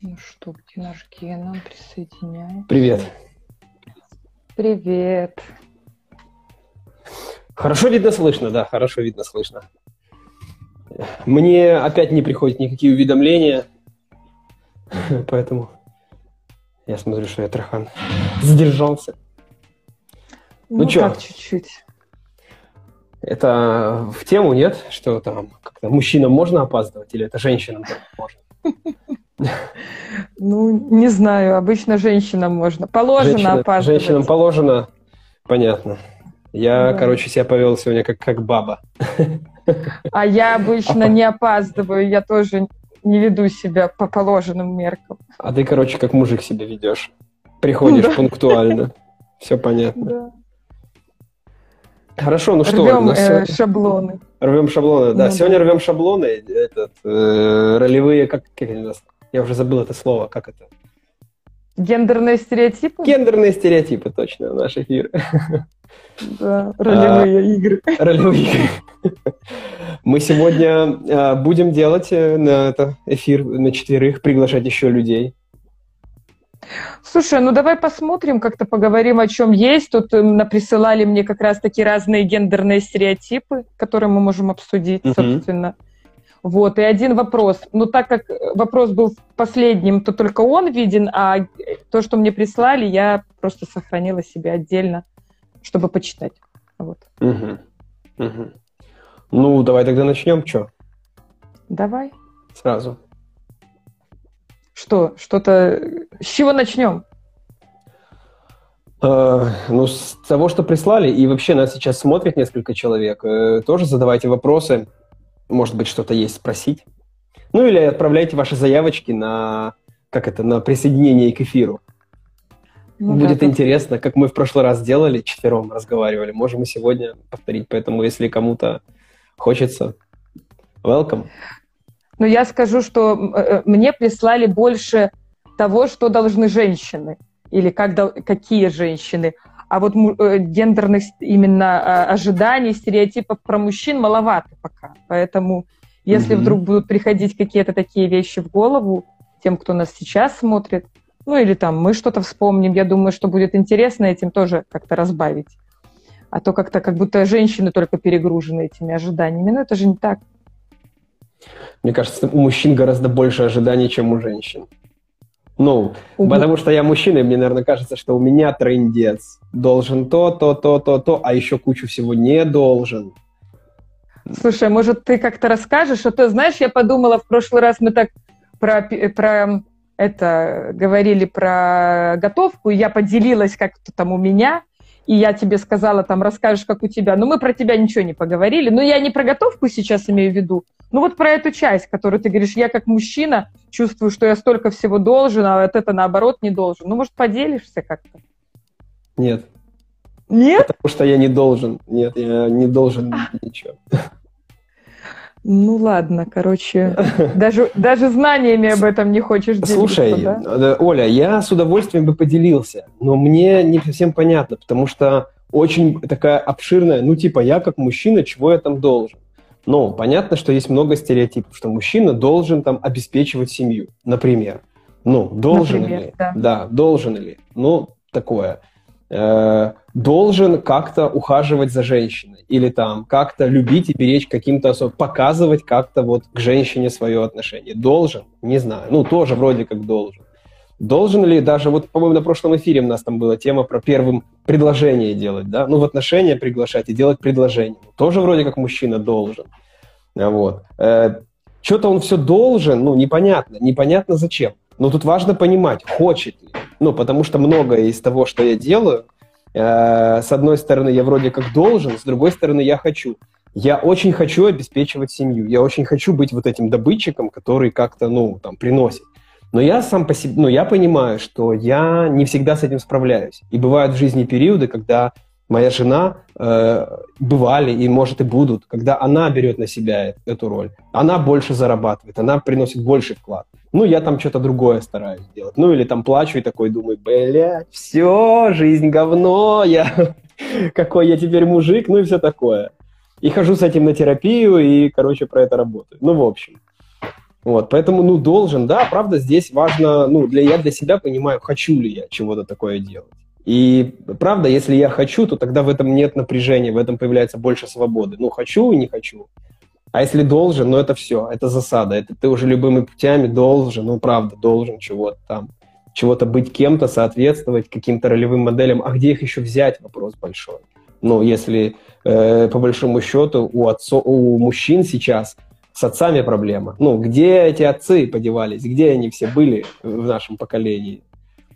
Ну что, где наш Гена? Присоединяй. Привет. Привет. Хорошо видно слышно, да, хорошо видно слышно. Мне опять не приходят никакие уведомления, поэтому я смотрю, что я Трахан сдержался. Ну, ну что? чуть-чуть. Это в тему, нет? Что там, как-то мужчинам можно опаздывать или это женщинам можно? Ну, не знаю, обычно женщинам можно. Положено Женщина, опаздывать. Женщинам положено, понятно. Я, да. короче, себя повел сегодня как, как баба. А я обычно а не опаздываю, я тоже не веду себя по положенным меркам. А ты, короче, как мужик себя ведешь. Приходишь да. пунктуально. Все понятно. Да. Хорошо, ну что? Рвем э, шаблоны. Рвем шаблоны, да. Ну, сегодня да. рвем шаблоны. Этот, э, ролевые, как, как они нас? Я уже забыл это слово, как это? Гендерные стереотипы? Гендерные стереотипы, точно, наш эфир. Да, ролевые а, игры. Ролевые игры. Мы сегодня а, будем делать э, на это эфир на четверых, приглашать еще людей. Слушай, ну давай посмотрим, как-то поговорим, о чем есть. Тут э, присылали мне как раз-таки разные гендерные стереотипы, которые мы можем обсудить, uh-huh. собственно. Вот, и один вопрос. Ну, так как вопрос был последним, то только он виден, а то, что мне прислали, я просто сохранила себе отдельно, чтобы почитать. Вот. Угу. Угу. Ну, давай тогда начнем, что? Давай. Сразу. Что? Что-то... С чего начнем? Uh, ну, с того, что прислали, и вообще нас сейчас смотрит несколько человек, uh, тоже задавайте вопросы может быть, что-то есть спросить. Ну или отправляйте ваши заявочки на, как это, на присоединение к эфиру. Ну, Будет да, интересно, как мы в прошлый раз делали, четвером разговаривали. Можем и сегодня повторить. Поэтому, если кому-то хочется, welcome. Ну, я скажу, что э, э, мне прислали больше того, что должны женщины. Или как, какие женщины а вот э, гендерных именно а, ожиданий, стереотипов про мужчин маловато пока. Поэтому если mm-hmm. вдруг будут приходить какие-то такие вещи в голову тем, кто нас сейчас смотрит, ну или там мы что-то вспомним, я думаю, что будет интересно этим тоже как-то разбавить. А то как-то как будто женщины только перегружены этими ожиданиями. Но это же не так. Мне кажется, у мужчин гораздо больше ожиданий, чем у женщин. Ну, угу. потому что я мужчина, и мне, наверное, кажется, что у меня трендец. Должен то, то, то, то, то, а еще кучу всего не должен. Слушай, может, ты как-то расскажешь? А то, знаешь, я подумала, в прошлый раз мы так про, про это говорили про готовку, и я поделилась как-то там у меня, и я тебе сказала, там, расскажешь, как у тебя. Но мы про тебя ничего не поговорили. Но я не про готовку сейчас имею в виду. Ну вот про эту часть, которую ты говоришь, я как мужчина чувствую, что я столько всего должен, а вот это наоборот не должен. Ну, может, поделишься как-то? Нет. Нет? Потому что я не должен. Нет, я не должен ничего. Ну ладно, короче, даже, даже знаниями об этом не хочешь делиться, Слушай, да? Э, Оля, я с удовольствием бы поделился, но мне не совсем понятно, потому что очень такая обширная, ну типа я как мужчина, чего я там должен? Ну, понятно, что есть много стереотипов, что мужчина должен там обеспечивать семью, например. Ну, должен например, ли? Да. да, должен ли? Ну, такое. Э, должен как-то ухаживать за женщиной или там как-то любить и беречь каким-то особым, показывать как-то вот к женщине свое отношение. Должен? Не знаю. Ну, тоже вроде как должен. Должен ли даже, вот, по-моему, на прошлом эфире у нас там была тема про первым предложение делать, да, ну, в отношения приглашать и делать предложение. Тоже вроде как мужчина должен. Вот. Э, что-то он все должен, ну, непонятно, непонятно зачем. Но тут важно понимать, хочет ли. Ну, потому что многое из того, что я делаю, э, с одной стороны, я вроде как должен, с другой стороны, я хочу. Я очень хочу обеспечивать семью, я очень хочу быть вот этим добытчиком, который как-то, ну, там, приносит. Но я сам по себе, ну, я понимаю, что я не всегда с этим справляюсь. И бывают в жизни периоды, когда моя жена э, бывали и, может, и будут, когда она берет на себя эту роль. Она больше зарабатывает, она приносит больше вклад. Ну, я там что-то другое стараюсь делать. Ну, или там плачу и такой думаю, блядь, все, жизнь говно, я... какой я теперь мужик, ну и все такое. И хожу с этим на терапию и, короче, про это работаю. Ну, в общем. Вот, поэтому, ну, должен, да, правда, здесь важно, ну, для, я для себя понимаю, хочу ли я чего-то такое делать. И правда, если я хочу, то тогда в этом нет напряжения, в этом появляется больше свободы. Ну, хочу и не хочу. А если должен, ну это все, это засада. Это ты уже любыми путями должен, ну правда, должен чего-то там, чего-то быть кем-то, соответствовать каким-то ролевым моделям. А где их еще взять, вопрос большой. Ну, если э, по большому счету у, отцо, у мужчин сейчас с отцами проблема. Ну, где эти отцы подевались? Где они все были в нашем поколении?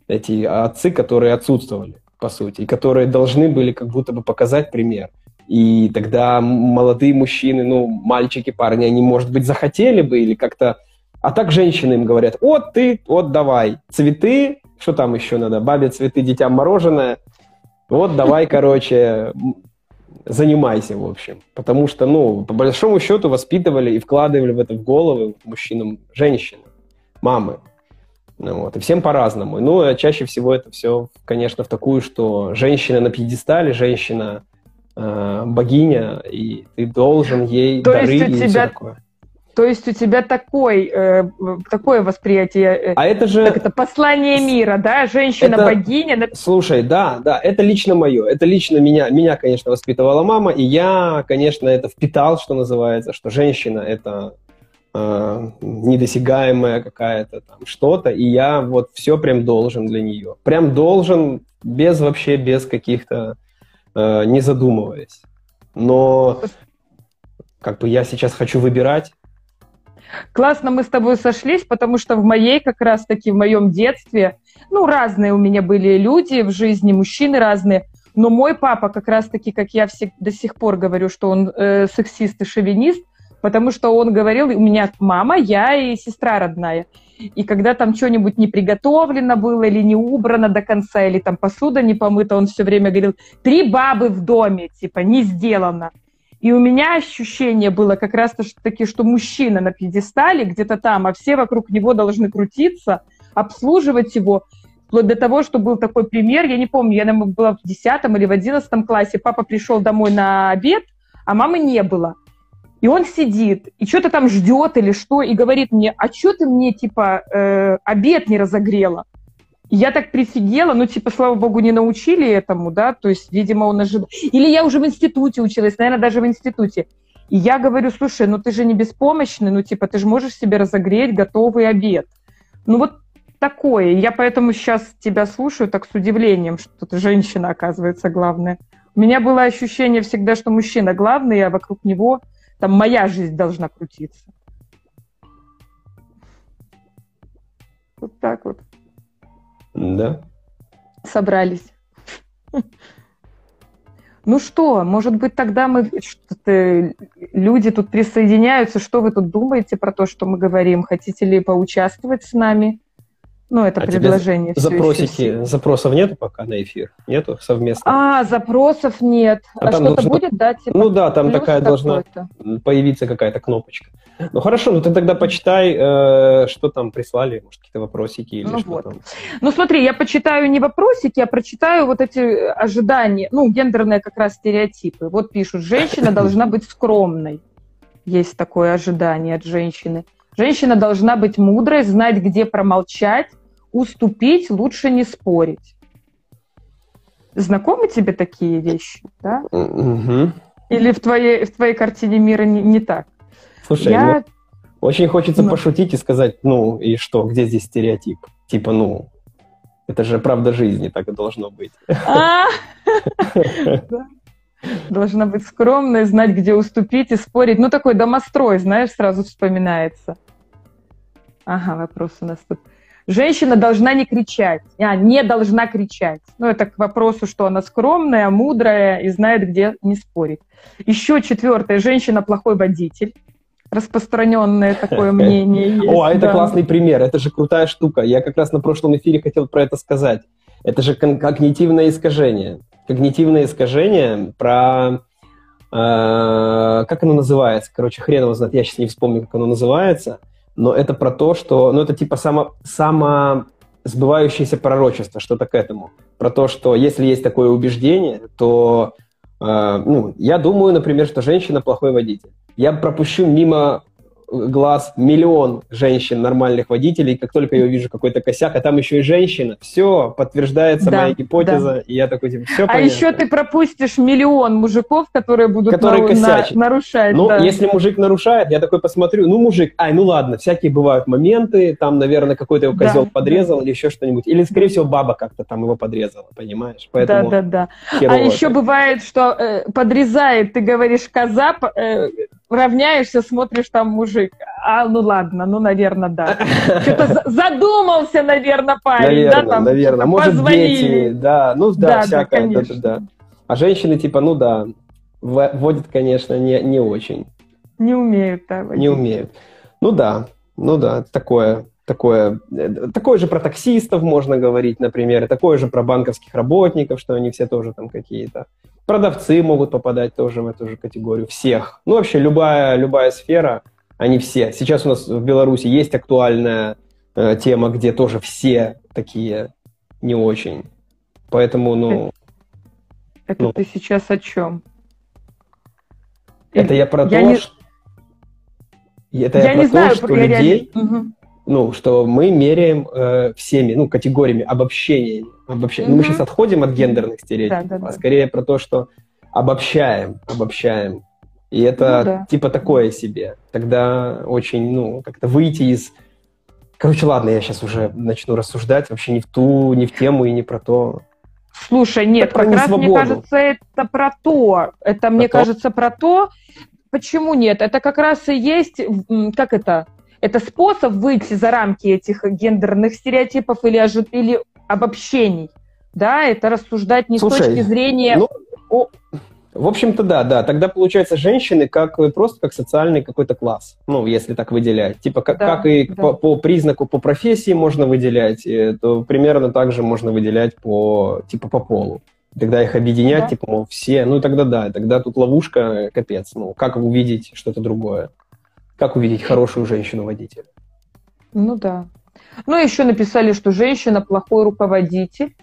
Эти отцы, которые отсутствовали, по сути, и которые должны были как будто бы показать пример. И тогда молодые мужчины, ну, мальчики, парни, они, может быть, захотели бы или как-то... А так женщины им говорят, вот ты, вот давай, цветы, что там еще надо, бабе цветы, детям мороженое, вот давай, короче, занимайся, в общем. Потому что, ну, по большому счету воспитывали и вкладывали в это в головы мужчинам женщины, мамы. Ну, вот. И всем по-разному. Ну, а чаще всего это все, конечно, в такую, что женщина на пьедестале, женщина э, богиня, и ты должен ей То дары есть у и тебя все такое. То есть у тебя такой, э, такое восприятие, э, А это же... как это послание мира, да? Женщина-богиня. Это- Слушай, да, да, это лично мое. Это лично меня, меня, конечно, воспитывала мама, и я, конечно, это впитал, что называется, что женщина это э, недосягаемая какая-то там что-то, и я вот все прям должен для нее. Прям должен, без вообще, без каких-то, э, не задумываясь. Но как бы я сейчас хочу выбирать, Классно мы с тобой сошлись, потому что в моей, как раз-таки, в моем детстве, ну, разные у меня были люди в жизни, мужчины разные, но мой папа, как раз-таки, как я всег- до сих пор говорю, что он э, сексист и шовинист, потому что он говорил, у меня мама, я и сестра родная. И когда там что-нибудь не приготовлено было или не убрано до конца, или там посуда не помыта, он все время говорил, три бабы в доме, типа, не сделано. И у меня ощущение было как раз-таки, что мужчина на пьедестале где-то там, а все вокруг него должны крутиться, обслуживать его, вплоть до того, что был такой пример, я не помню, я наверное, была в 10 или в 11 классе, папа пришел домой на обед, а мамы не было. И он сидит, и что-то там ждет или что, и говорит мне, а что ты мне, типа, э, обед не разогрела? И я так прифигела, ну, типа, слава богу, не научили этому, да, то есть, видимо, он ожидал. Или я уже в институте училась, наверное, даже в институте. И я говорю, слушай, ну ты же не беспомощный, ну, типа, ты же можешь себе разогреть готовый обед. Ну, вот такое. Я поэтому сейчас тебя слушаю так с удивлением, что ты женщина, оказывается, главная. У меня было ощущение всегда, что мужчина главный, а вокруг него там моя жизнь должна крутиться. Вот так вот да. собрались. Ну что, может быть, тогда мы что-то люди тут присоединяются. Что вы тут думаете про то, что мы говорим? Хотите ли поучаствовать с нами? Ну, это А предложение. Запросики, запросов нету пока на эфир? Нету совместно? А, запросов нет. А А, что-то должно- будет, да? Типа ну да, там такая должна появиться какая-то кнопочка. Ну хорошо, ну ты тогда почитай, э, что там прислали, может, какие-то вопросики или Ну что вот. там. Ну смотри, я почитаю не вопросики, а прочитаю вот эти ожидания, ну, гендерные как раз стереотипы. Вот пишут, женщина должна быть скромной. Есть такое ожидание от женщины. Женщина должна быть мудрой, знать, где промолчать, уступить, лучше не спорить. Знакомы тебе такие вещи, да? Мгм. Или в твоей, в твоей картине мира не, не так? Слушай, я... ну, очень хочется Ну. пошутить и сказать, ну и что, где здесь стереотип? Типа, ну, это же правда жизни, так и должно быть. А! Должна быть скромной, знать, где уступить и спорить. Ну, такой домострой, знаешь, сразу вспоминается. Ага, вопрос у нас тут. Женщина должна не кричать. А, не должна кричать. Ну, это к вопросу, что она скромная, мудрая и знает, где не спорить. Еще четвертое. Женщина плохой водитель. Распространенное такое мнение есть. О, а это да. классный пример, это же крутая штука. Я как раз на прошлом эфире хотел про это сказать. Это же кон- когнитивное искажение. Когнитивное искажение про... э, как оно называется? Короче, хрен его знает, я сейчас не вспомню, как оно называется. Но это про то, что... Ну, это типа само, само сбывающееся пророчество, что-то к этому. Про то, что если есть такое убеждение, то... э, ну, я думаю, например, что женщина плохой водитель. Я пропущу мимо глаз миллион женщин, нормальных водителей, как только я увижу какой-то косяк, а там еще и женщина, все, подтверждается да, моя гипотеза, да. и я такой, типа, все А понятно. еще ты пропустишь миллион мужиков, которые будут которые на, на, нарушать. Ну, да. если мужик нарушает, я такой посмотрю, ну, мужик, ай, ну ладно, всякие бывают моменты, там, наверное, какой-то его козел да, подрезал или еще что-нибудь, или, скорее всего, баба как-то там его подрезала, понимаешь? Поэтому да, да, да. А еще бывает, что э, подрезает, ты говоришь, коза, э, равняешься, смотришь, там мужик. А, ну ладно, ну, наверное, да. Что-то задумался, наверное, парень, наверное, да, там, наверное. Может, позвонили. дети, да, ну, да, да всякое, да, да, да. А женщины, типа, ну, да, водят, конечно, не, не очень. Не умеют, да, водить. Не умеют. Ну, да, ну, да, такое, такое, э, такое же про таксистов можно говорить, например, такое же про банковских работников, что они все тоже там какие-то Продавцы могут попадать тоже в эту же категорию. Всех. Ну, вообще, любая, любая сфера, они все. Сейчас у нас в Беларуси есть актуальная э, тема, где тоже все такие не очень. Поэтому, ну... Это ну, ты сейчас о чем? Это я про я то, не... что... Это я, я про не то, знаю, что людей... Я... Угу ну, что мы меряем э, всеми, ну, категориями обобщения. обобщения. Mm-hmm. Ну, мы сейчас отходим от гендерных стереотипов, да, да, да. а скорее про то, что обобщаем, обобщаем. И это ну, да. типа такое себе. Тогда очень, ну, как-то выйти из... Короче, ладно, я сейчас уже начну рассуждать вообще не в ту, не в тему и не про то. Слушай, нет, как раз мне кажется, это про то. Это, про мне то? кажется, про то. Почему нет? Это как раз и есть, как это, это способ выйти за рамки этих гендерных стереотипов или, ожи... или обобщений. Да, это рассуждать не Слушай, с точки зрения... Ну, о... В общем-то, да, да. Тогда получается женщины как просто как социальный какой-то класс, ну, если так выделять. Типа как, да, как и да. по, по признаку, по профессии можно выделять, э, то примерно так же можно выделять по, типа, по полу. Тогда их объединять, да. типа, мол, все, ну, тогда да, тогда тут ловушка, капец. Ну, как увидеть что-то другое? Как увидеть хорошую женщину-водителя? Ну да. Ну, еще написали, что женщина плохой руководитель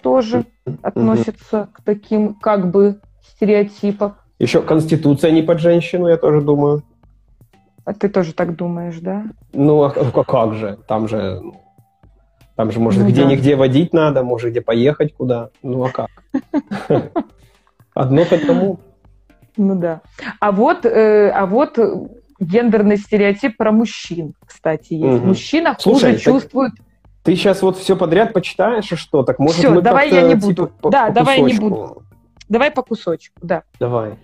тоже mm-hmm. относится к таким как бы стереотипам. Еще Конституция не под женщину, я тоже думаю. А ты тоже так думаешь, да? Ну, а как же? Там же, там же, может, ну, где-нигде да. водить надо, может, где поехать куда. Ну, а как? Одно к одному. Ну да. А вот, э, а вот гендерный стереотип про мужчин, кстати, есть. Угу. Мужчина хуже Слушай, чувствует... Ты сейчас вот все подряд почитаешь, и что? Так может все, мы давай я не буду. Типа, по, да, по давай я не буду. Давай по кусочку, да. Давай.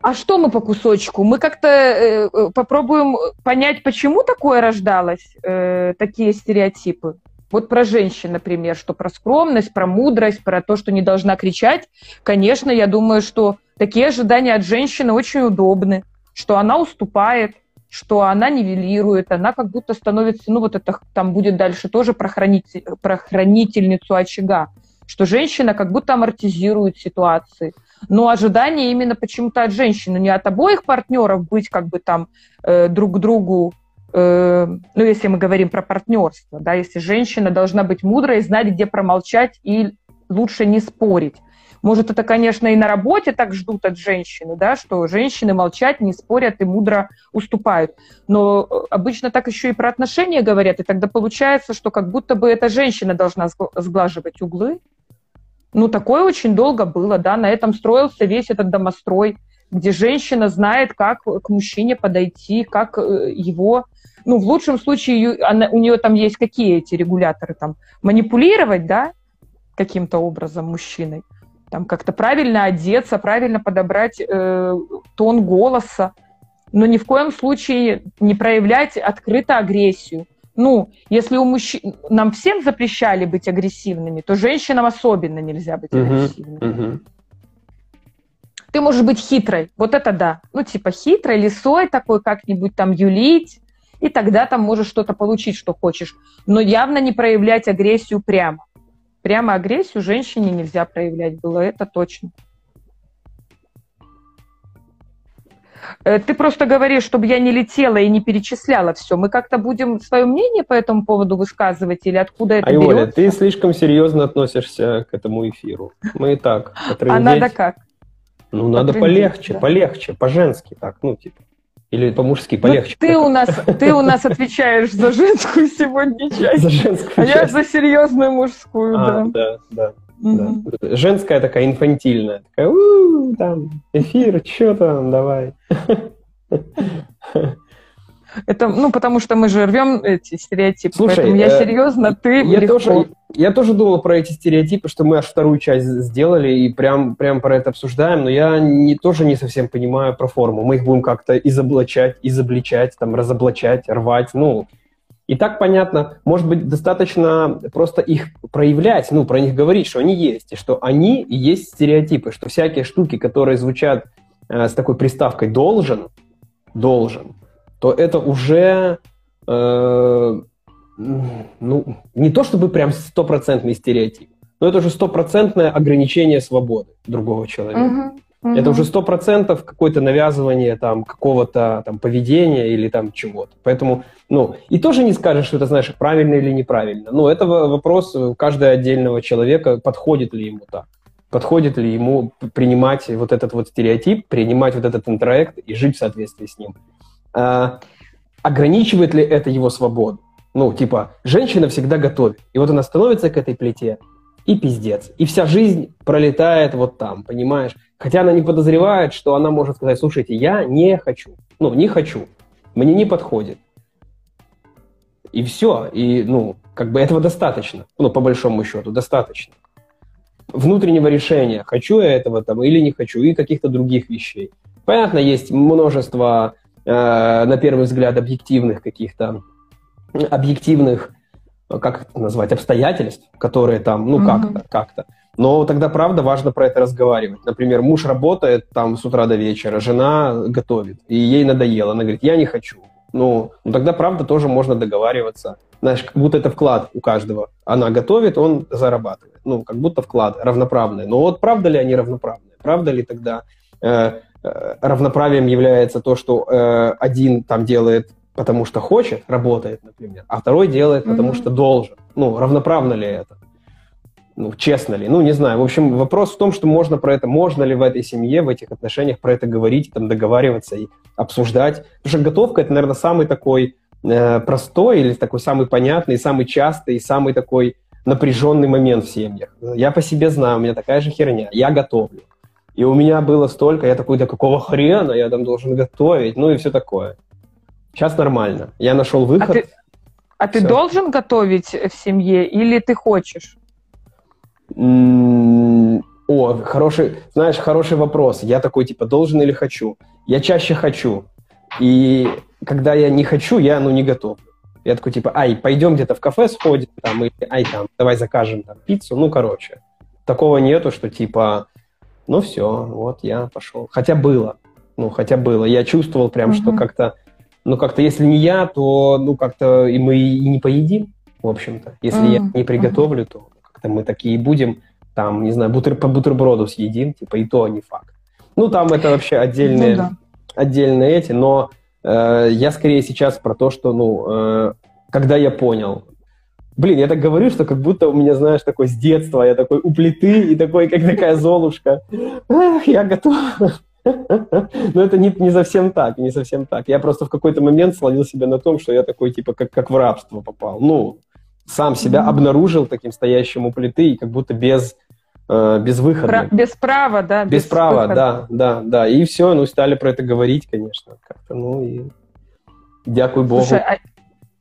А что мы по кусочку? Мы как-то э, э, попробуем понять, почему такое рождалось, э, такие стереотипы. Вот про женщин, например, что про скромность, про мудрость, про то, что не должна кричать. Конечно, я думаю, что такие ожидания от женщины очень удобны что она уступает, что она нивелирует, она как будто становится, ну вот это там будет дальше тоже про, хранитель, про хранительницу очага, что женщина как будто амортизирует ситуации. Но ожидание именно почему-то от женщины, не от обоих партнеров быть как бы там э, друг к другу, э, ну если мы говорим про партнерство, да, если женщина должна быть мудрой, знать, где промолчать и лучше не спорить. Может, это, конечно, и на работе так ждут от женщины, да, что женщины молчат, не спорят и мудро уступают. Но э, обычно так еще и про отношения говорят, и тогда получается, что как будто бы эта женщина должна сглаживать углы. Ну, такое очень долго было, да, на этом строился весь этот домострой, где женщина знает, как к мужчине подойти, как э, его ну, в лучшем случае она, у нее там есть какие эти регуляторы, там, манипулировать, да, каким-то образом мужчиной там как-то правильно одеться, правильно подобрать э, тон голоса, но ни в коем случае не проявлять открыто агрессию. Ну, если у мужчин нам всем запрещали быть агрессивными, то женщинам особенно нельзя быть uh-huh, агрессивными. Uh-huh. Ты можешь быть хитрой, вот это да. Ну, типа хитрой, лисой такой, как-нибудь там юлить, и тогда там можешь что-то получить, что хочешь. Но явно не проявлять агрессию прямо. Прямо агрессию женщине нельзя проявлять было, это точно. Ты просто говоришь, чтобы я не летела и не перечисляла все. Мы как-то будем свое мнение по этому поводу высказывать или откуда это Айоля, берется? ты слишком серьезно относишься к этому эфиру. Мы и так. А надо как? Ну, надо полегче, да. полегче, по-женски так, ну, типа. Или по-мужски ну, полегче? Ну, ты, у нас, ты у нас отвечаешь за женскую сегодня часть. За женскую а часть. я за серьезную мужскую, а, да. Да, да. Mm-hmm. да. Женская такая инфантильная. Такая, у там, эфир, что там, давай. Это, ну, потому что мы же рвем эти стереотипы. Слушай, поэтому я э, серьезно, ты я легко. тоже, я тоже думал про эти стереотипы, что мы аж вторую часть сделали и прям, прям про это обсуждаем, но я не, тоже не совсем понимаю про форму. Мы их будем как-то изоблачать, изобличать, там, разоблачать, рвать, ну... И так понятно, может быть, достаточно просто их проявлять, ну, про них говорить, что они есть, и что они и есть стереотипы, что всякие штуки, которые звучат э, с такой приставкой «должен», «должен», то это уже э, ну, не то чтобы прям стопроцентный стереотип, но это уже стопроцентное ограничение свободы другого человека. Uh-huh. Uh-huh. Это уже сто процентов какое-то навязывание там какого-то там поведения или там чего-то. Поэтому, ну, и тоже не скажешь, что это, знаешь, правильно или неправильно. Ну, это вопрос каждого отдельного человека, подходит ли ему так. Подходит ли ему принимать вот этот вот стереотип, принимать вот этот интроект и жить в соответствии с ним. А, ограничивает ли это его свободу? Ну, типа, женщина всегда готовит. И вот она становится к этой плите, и пиздец. И вся жизнь пролетает вот там, понимаешь? Хотя она не подозревает, что она может сказать, слушайте, я не хочу. Ну, не хочу. Мне не подходит. И все. И, ну, как бы этого достаточно. Ну, по большому счету, достаточно. Внутреннего решения, хочу я этого там или не хочу, и каких-то других вещей. Понятно, есть множество Э, на первый взгляд, объективных каких-то, объективных, как это назвать, обстоятельств, которые там, ну, mm-hmm. как-то, как-то. Но тогда, правда, важно про это разговаривать. Например, муж работает там с утра до вечера, жена готовит, и ей надоело. Она говорит, я не хочу. Ну, ну тогда, правда, тоже можно договариваться. Знаешь, как будто это вклад у каждого. Она готовит, он зарабатывает. Ну, как будто вклад равноправный. Но вот правда ли они равноправные? Правда ли тогда э, Э, равноправием является то, что э, один там делает потому что хочет, работает, например, а второй делает потому mm-hmm. что должен. Ну, равноправно ли это? Ну, честно ли? Ну, не знаю. В общем, вопрос в том, что можно про это, можно ли в этой семье, в этих отношениях про это говорить, там, договариваться и обсуждать. Потому что готовка – это, наверное, самый такой э, простой или такой самый понятный, самый частый, самый такой напряженный момент в семьях. Я по себе знаю, у меня такая же херня. Я готовлю. И у меня было столько, я такой, да какого хрена я там должен готовить, ну и все такое. Сейчас нормально. Я нашел выход. А ты, а ты должен готовить в семье или ты хочешь? О, хороший, знаешь, хороший вопрос. Я такой, типа, должен или хочу? Я чаще хочу. И когда я не хочу, я, ну, не готов. Я такой, типа, ай, пойдем где-то в кафе сходим, там, или, ай, там, давай закажем там пиццу. Ну, короче. Такого нету, что, типа, ну все, вот я пошел. Хотя было, ну хотя было. Я чувствовал прям, угу. что как-то, ну как-то, если не я, то ну как-то и мы и не поедим, в общем-то. Если угу. я не приготовлю, то как-то мы такие будем, там, не знаю, бутер, по бутерброду съедим, типа, и то не факт. Ну там это вообще отдельные, ну, да. отдельные эти, но э, я скорее сейчас про то, что, ну, э, когда я понял, Блин, я так говорю, что как будто у меня, знаешь, такой с детства, я такой у плиты и такой, как такая золушка. Ах, я готов. Но это не, не совсем так, не совсем так. Я просто в какой-то момент словил себя на том, что я такой, типа, как, как в рабство попал. Ну, сам себя обнаружил таким стоящим у плиты и как будто без, э, без выхода. Про, без права, да? Без, без права, выхода. да, да, да. И все, ну, стали про это говорить, конечно, как-то, ну, и дякую Богу. Слушай, а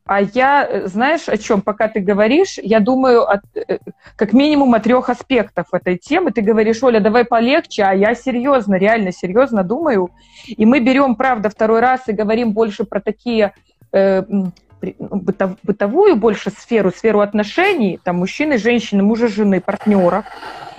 а я, знаешь, о чем, пока ты говоришь, я думаю от, э, как минимум о трех аспектах этой темы. Ты говоришь, Оля, давай полегче, а я серьезно, реально серьезно думаю. И мы берем, правда, второй раз и говорим больше про такие э, бытовую больше сферу, сферу отношений, там мужчины, женщины, мужа, жены, партнеров.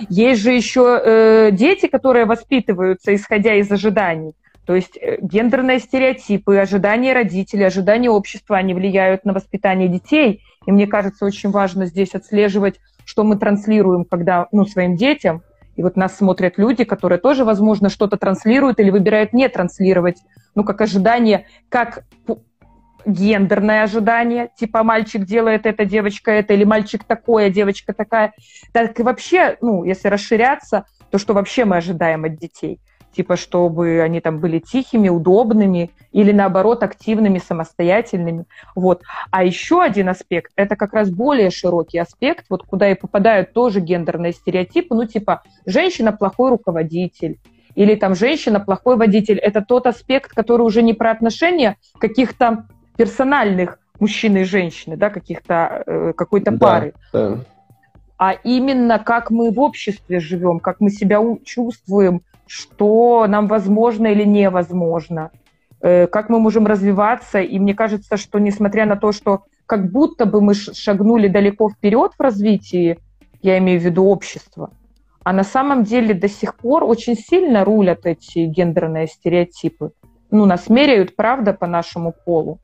Есть же еще э, дети, которые воспитываются, исходя из ожиданий. То есть э, гендерные стереотипы, ожидания родителей, ожидания общества, они влияют на воспитание детей. И мне кажется, очень важно здесь отслеживать, что мы транслируем когда, ну, своим детям. И вот нас смотрят люди, которые тоже, возможно, что-то транслируют или выбирают не транслировать, ну, как ожидание, как гендерное ожидание, типа мальчик делает это, девочка это, или мальчик такое, девочка такая. Так и вообще, ну, если расширяться, то что вообще мы ожидаем от детей – типа, чтобы они там были тихими, удобными или, наоборот, активными, самостоятельными. Вот. А еще один аспект, это как раз более широкий аспект, вот куда и попадают тоже гендерные стереотипы, ну, типа, женщина плохой руководитель, или там женщина плохой водитель. Это тот аспект, который уже не про отношения каких-то персональных мужчины и женщины, да, каких-то э, какой-то да, пары. Да. А именно как мы в обществе живем, как мы себя чувствуем, что нам возможно или невозможно, э, как мы можем развиваться. И мне кажется, что несмотря на то, что как будто бы мы шагнули далеко вперед в развитии, я имею в виду общество, а на самом деле до сих пор очень сильно рулят эти гендерные стереотипы. Ну, нас меряют, правда, по нашему полу.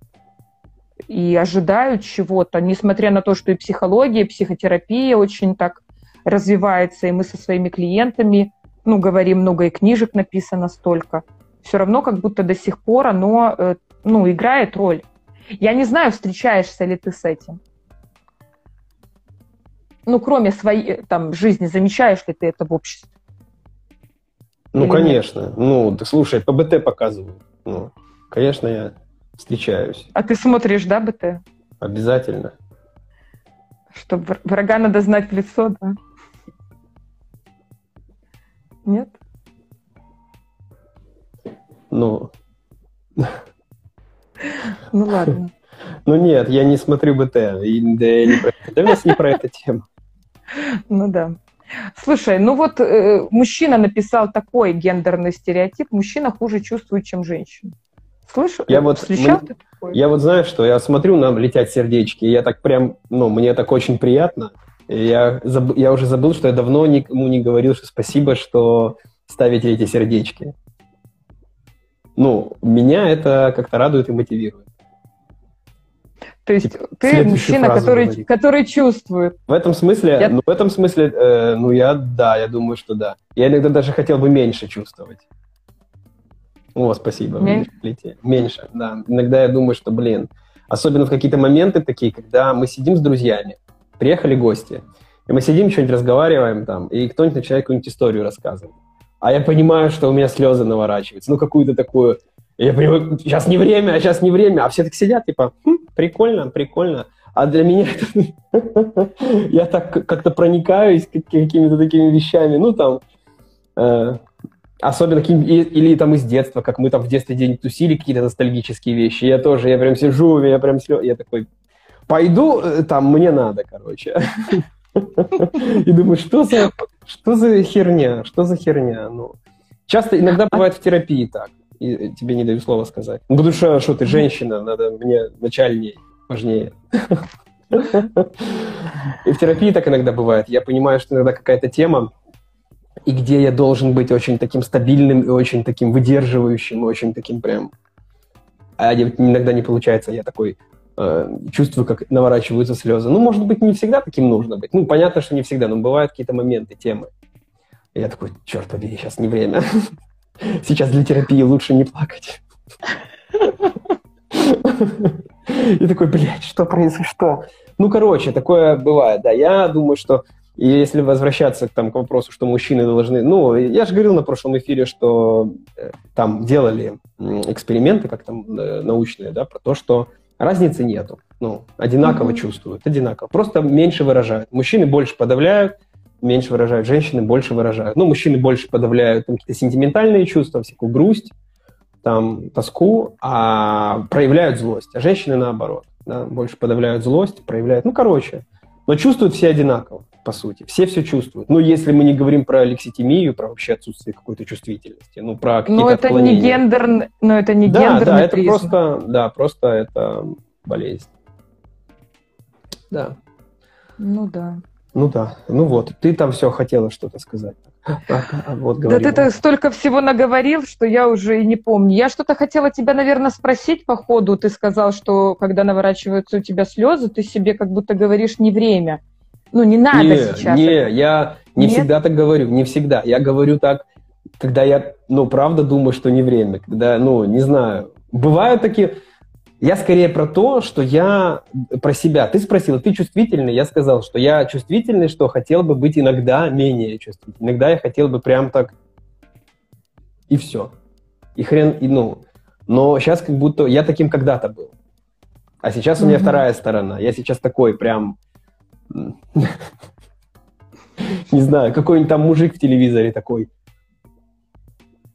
И ожидают чего-то, несмотря на то, что и психология, и психотерапия очень так развивается, и мы со своими клиентами ну, говорим, много и книжек написано столько, все равно как будто до сих пор оно, э, ну, играет роль. Я не знаю, встречаешься ли ты с этим. Ну, кроме своей э, там жизни, замечаешь ли ты это в обществе? Ну, Или конечно. Нет? Ну, слушай, по БТ показывают. Ну, конечно, я встречаюсь. А ты смотришь, да, БТ? Обязательно. Чтобы врага надо знать в лицо, да? Нет? Ну... Ну ладно. Ну нет, я не смотрю БТ. И, да, не про, да, у нас не про эту тему. Ну да. Слушай, ну вот э, мужчина написал такой гендерный стереотип, мужчина хуже чувствует, чем женщина. Слышал? Я вот, встречал мне, такое? Я вот знаю, что я смотрю, нам летят сердечки, и я так прям, ну, мне так очень приятно. Я, заб... я уже забыл, что я давно никому не говорил, что спасибо, что ставите эти сердечки. Ну, меня это как-то радует и мотивирует. То есть типа, ты мужчина, который, который чувствует. В этом смысле, я... ну, в этом смысле, э, ну, я, да, я думаю, что да. Я иногда даже хотел бы меньше чувствовать. О, спасибо. Меньше? Меньше, да. Иногда я думаю, что, блин, особенно в какие-то моменты такие, когда мы сидим с друзьями, приехали гости, и мы сидим, что-нибудь разговариваем там, и кто-нибудь начинает какую-нибудь историю рассказывать. А я понимаю, что у меня слезы наворачиваются. Ну, какую-то такую... Я понимаю, сейчас не время, а сейчас не время. А все так сидят, типа, хм, прикольно, прикольно. А для меня это... я так как-то проникаюсь какими-то такими вещами. Ну, там... Э, особенно или там из детства, как мы там в детстве день тусили, какие-то ностальгические вещи. Я тоже, я прям сижу, я прям слез, я такой, пойду, э, там, мне надо, короче. И думаю, что за, что за херня, что за херня, ну. Часто, иногда бывает в терапии так, и тебе не даю слова сказать. Ну, потому что, что ты женщина, надо мне начальней, важнее. И в терапии так иногда бывает. Я понимаю, что иногда какая-то тема, и где я должен быть очень таким стабильным и очень таким выдерживающим, очень таким прям... А иногда не получается, я такой, Э, чувствую, как наворачиваются слезы. Ну, может быть, не всегда таким нужно быть. Ну, понятно, что не всегда, но бывают какие-то моменты, темы. И я такой, черт побери, сейчас не время. Сейчас для терапии лучше не плакать. И такой, блядь, что происходит, что? Ну, короче, такое бывает, да. Я думаю, что и если возвращаться там, к вопросу, что мужчины должны... Ну, я же говорил на прошлом эфире, что э, там делали эксперименты, как там э, научные, да, про то, что Разницы нету. Ну, одинаково mm-hmm. чувствуют, одинаково. Просто меньше выражают. Мужчины больше подавляют, меньше выражают. Женщины больше выражают. Ну, мужчины больше подавляют там, какие-то сентиментальные чувства, всякую грусть, там, тоску, а проявляют злость. А женщины наоборот. Да, больше подавляют злость, проявляют... Ну, короче. Но чувствуют все одинаково, по сути. Все все чувствуют. Ну, если мы не говорим про лекситимию, про вообще отсутствие какой-то чувствительности, ну, про какие-то Но это не гендер, но это не да, гендерный Да, это просто, да, просто это болезнь. Да. Ну да. Ну да, ну вот, ты там все хотела что-то сказать. А, вот, да ты так столько всего наговорил, что я уже и не помню. Я что-то хотела тебя, наверное, спросить по ходу. Ты сказал, что когда наворачиваются у тебя слезы, ты себе как будто говоришь не время. Ну, не надо не, сейчас. Не, я не Нет? всегда так говорю, не всегда. Я говорю так, когда я, ну, правда думаю, что не время. Когда, ну, не знаю. Бывают такие... Я скорее про то, что я про себя. Ты спросила, ты чувствительный? Я сказал, что я чувствительный, что хотел бы быть иногда менее чувствительным. Иногда я хотел бы прям так И все. И хрен, и ну. Но сейчас как будто я таким когда-то был. А сейчас у меня вторая сторона. Я сейчас такой прям... Не знаю, какой-нибудь там мужик в телевизоре такой.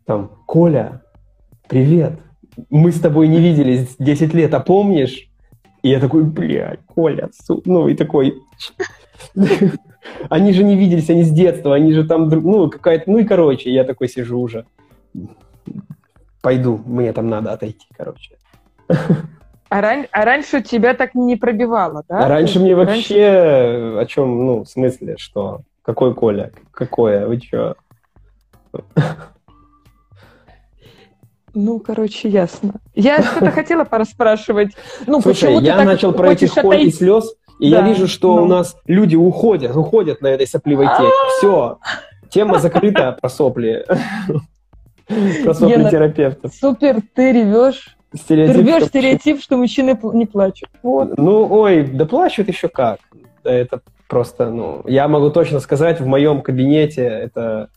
Там, Коля, привет. Мы с тобой не виделись 10 лет, а помнишь? И я такой, блядь, Коля, су... ну и такой... Они же не виделись, они с детства, они же там, ну, какая-то, ну и короче, я такой сижу уже. Пойду, мне там надо отойти, короче. А, ран... а раньше тебя так не пробивало, да? А раньше мне вообще раньше... о чем, ну, в смысле, что? Какой Коля? Какое? Вы чё? Ну, короче, ясно. Я что-то хотела пораспрашивать. Ну, Слушай, я начал про этих коль и слез, и да, я вижу, что ну. у нас люди уходят, уходят на этой сопливой теме. Все, тема закрыта про сопли. Про сопли терапевтов. Супер, ты ревешь. Стереотип, ты рвешь стереотип, что мужчины не плачут. Вот. Ну, ой, да плачут еще как. Это просто, ну, я могу точно сказать, в моем кабинете это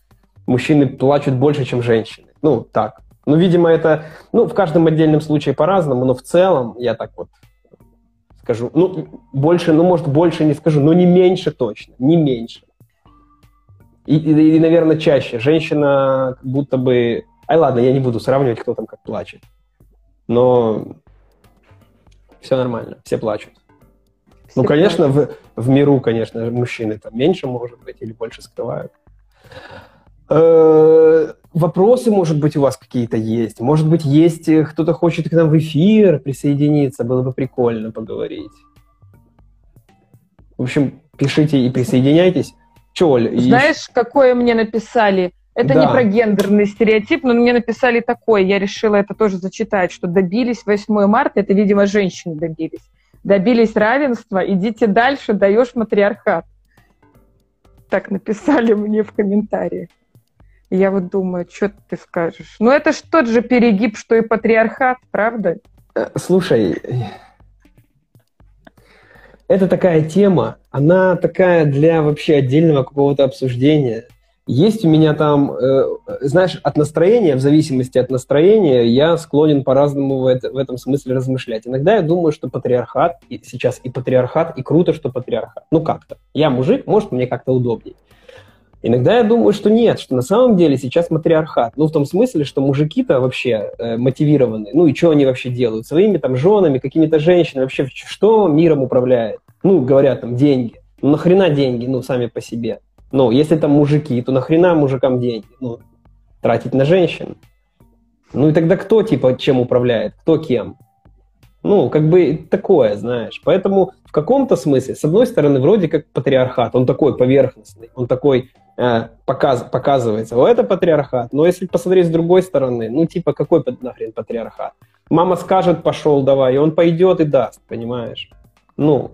мужчины плачут больше, чем женщины. Ну, так. Ну, видимо, это, ну, в каждом отдельном случае по-разному, но в целом я так вот скажу, ну, больше, ну, может, больше не скажу, но не меньше точно, не меньше. И, и, и наверное, чаще. Женщина как будто бы... Ай, ладно, я не буду сравнивать, кто там как плачет. Но все нормально, все плачут. Все ну, конечно, в, в миру, конечно, мужчины там меньше, может быть, или больше скрывают. Э, вопросы, может быть, у вас какие-то есть? Может быть, есть э, кто-то хочет к нам в эфир присоединиться? Было бы прикольно поговорить. В общем, пишите и присоединяйтесь. Че, Оль? Знаешь, и... какое мне написали? Это да. не про гендерный стереотип, но мне написали такое, я решила это тоже зачитать, что добились 8 марта, это, видимо, женщины добились. Добились равенства, идите дальше, даешь матриархат. Так написали мне в комментариях. Я вот думаю, что ты скажешь? Ну, это ж тот же перегиб, что и патриархат, правда? Э, слушай, это такая тема, она такая для вообще отдельного какого-то обсуждения. Есть у меня там, э, знаешь, от настроения, в зависимости от настроения, я склонен по-разному в, это, в этом смысле размышлять. Иногда я думаю, что патриархат, и сейчас и патриархат, и круто, что патриархат. Ну как-то. Я мужик, может, мне как-то удобнее. Иногда я думаю, что нет, что на самом деле сейчас матриархат. Ну, в том смысле, что мужики-то вообще э, мотивированы. Ну, и что они вообще делают? Своими там женами, какими-то женщинами. Вообще, что миром управляет? Ну, говорят там, деньги. Ну, нахрена деньги, ну, сами по себе? Ну, если там мужики, то нахрена мужикам деньги? Ну, тратить на женщин. Ну, и тогда кто, типа, чем управляет? Кто кем? Ну, как бы такое, знаешь. Поэтому в каком-то смысле, с одной стороны, вроде как патриархат, он такой поверхностный, он такой э, показ, показывается, о, это патриархат. Но если посмотреть с другой стороны, ну, типа, какой нахрен патриархат? Мама скажет, пошел, давай, и он пойдет и даст, понимаешь? Ну,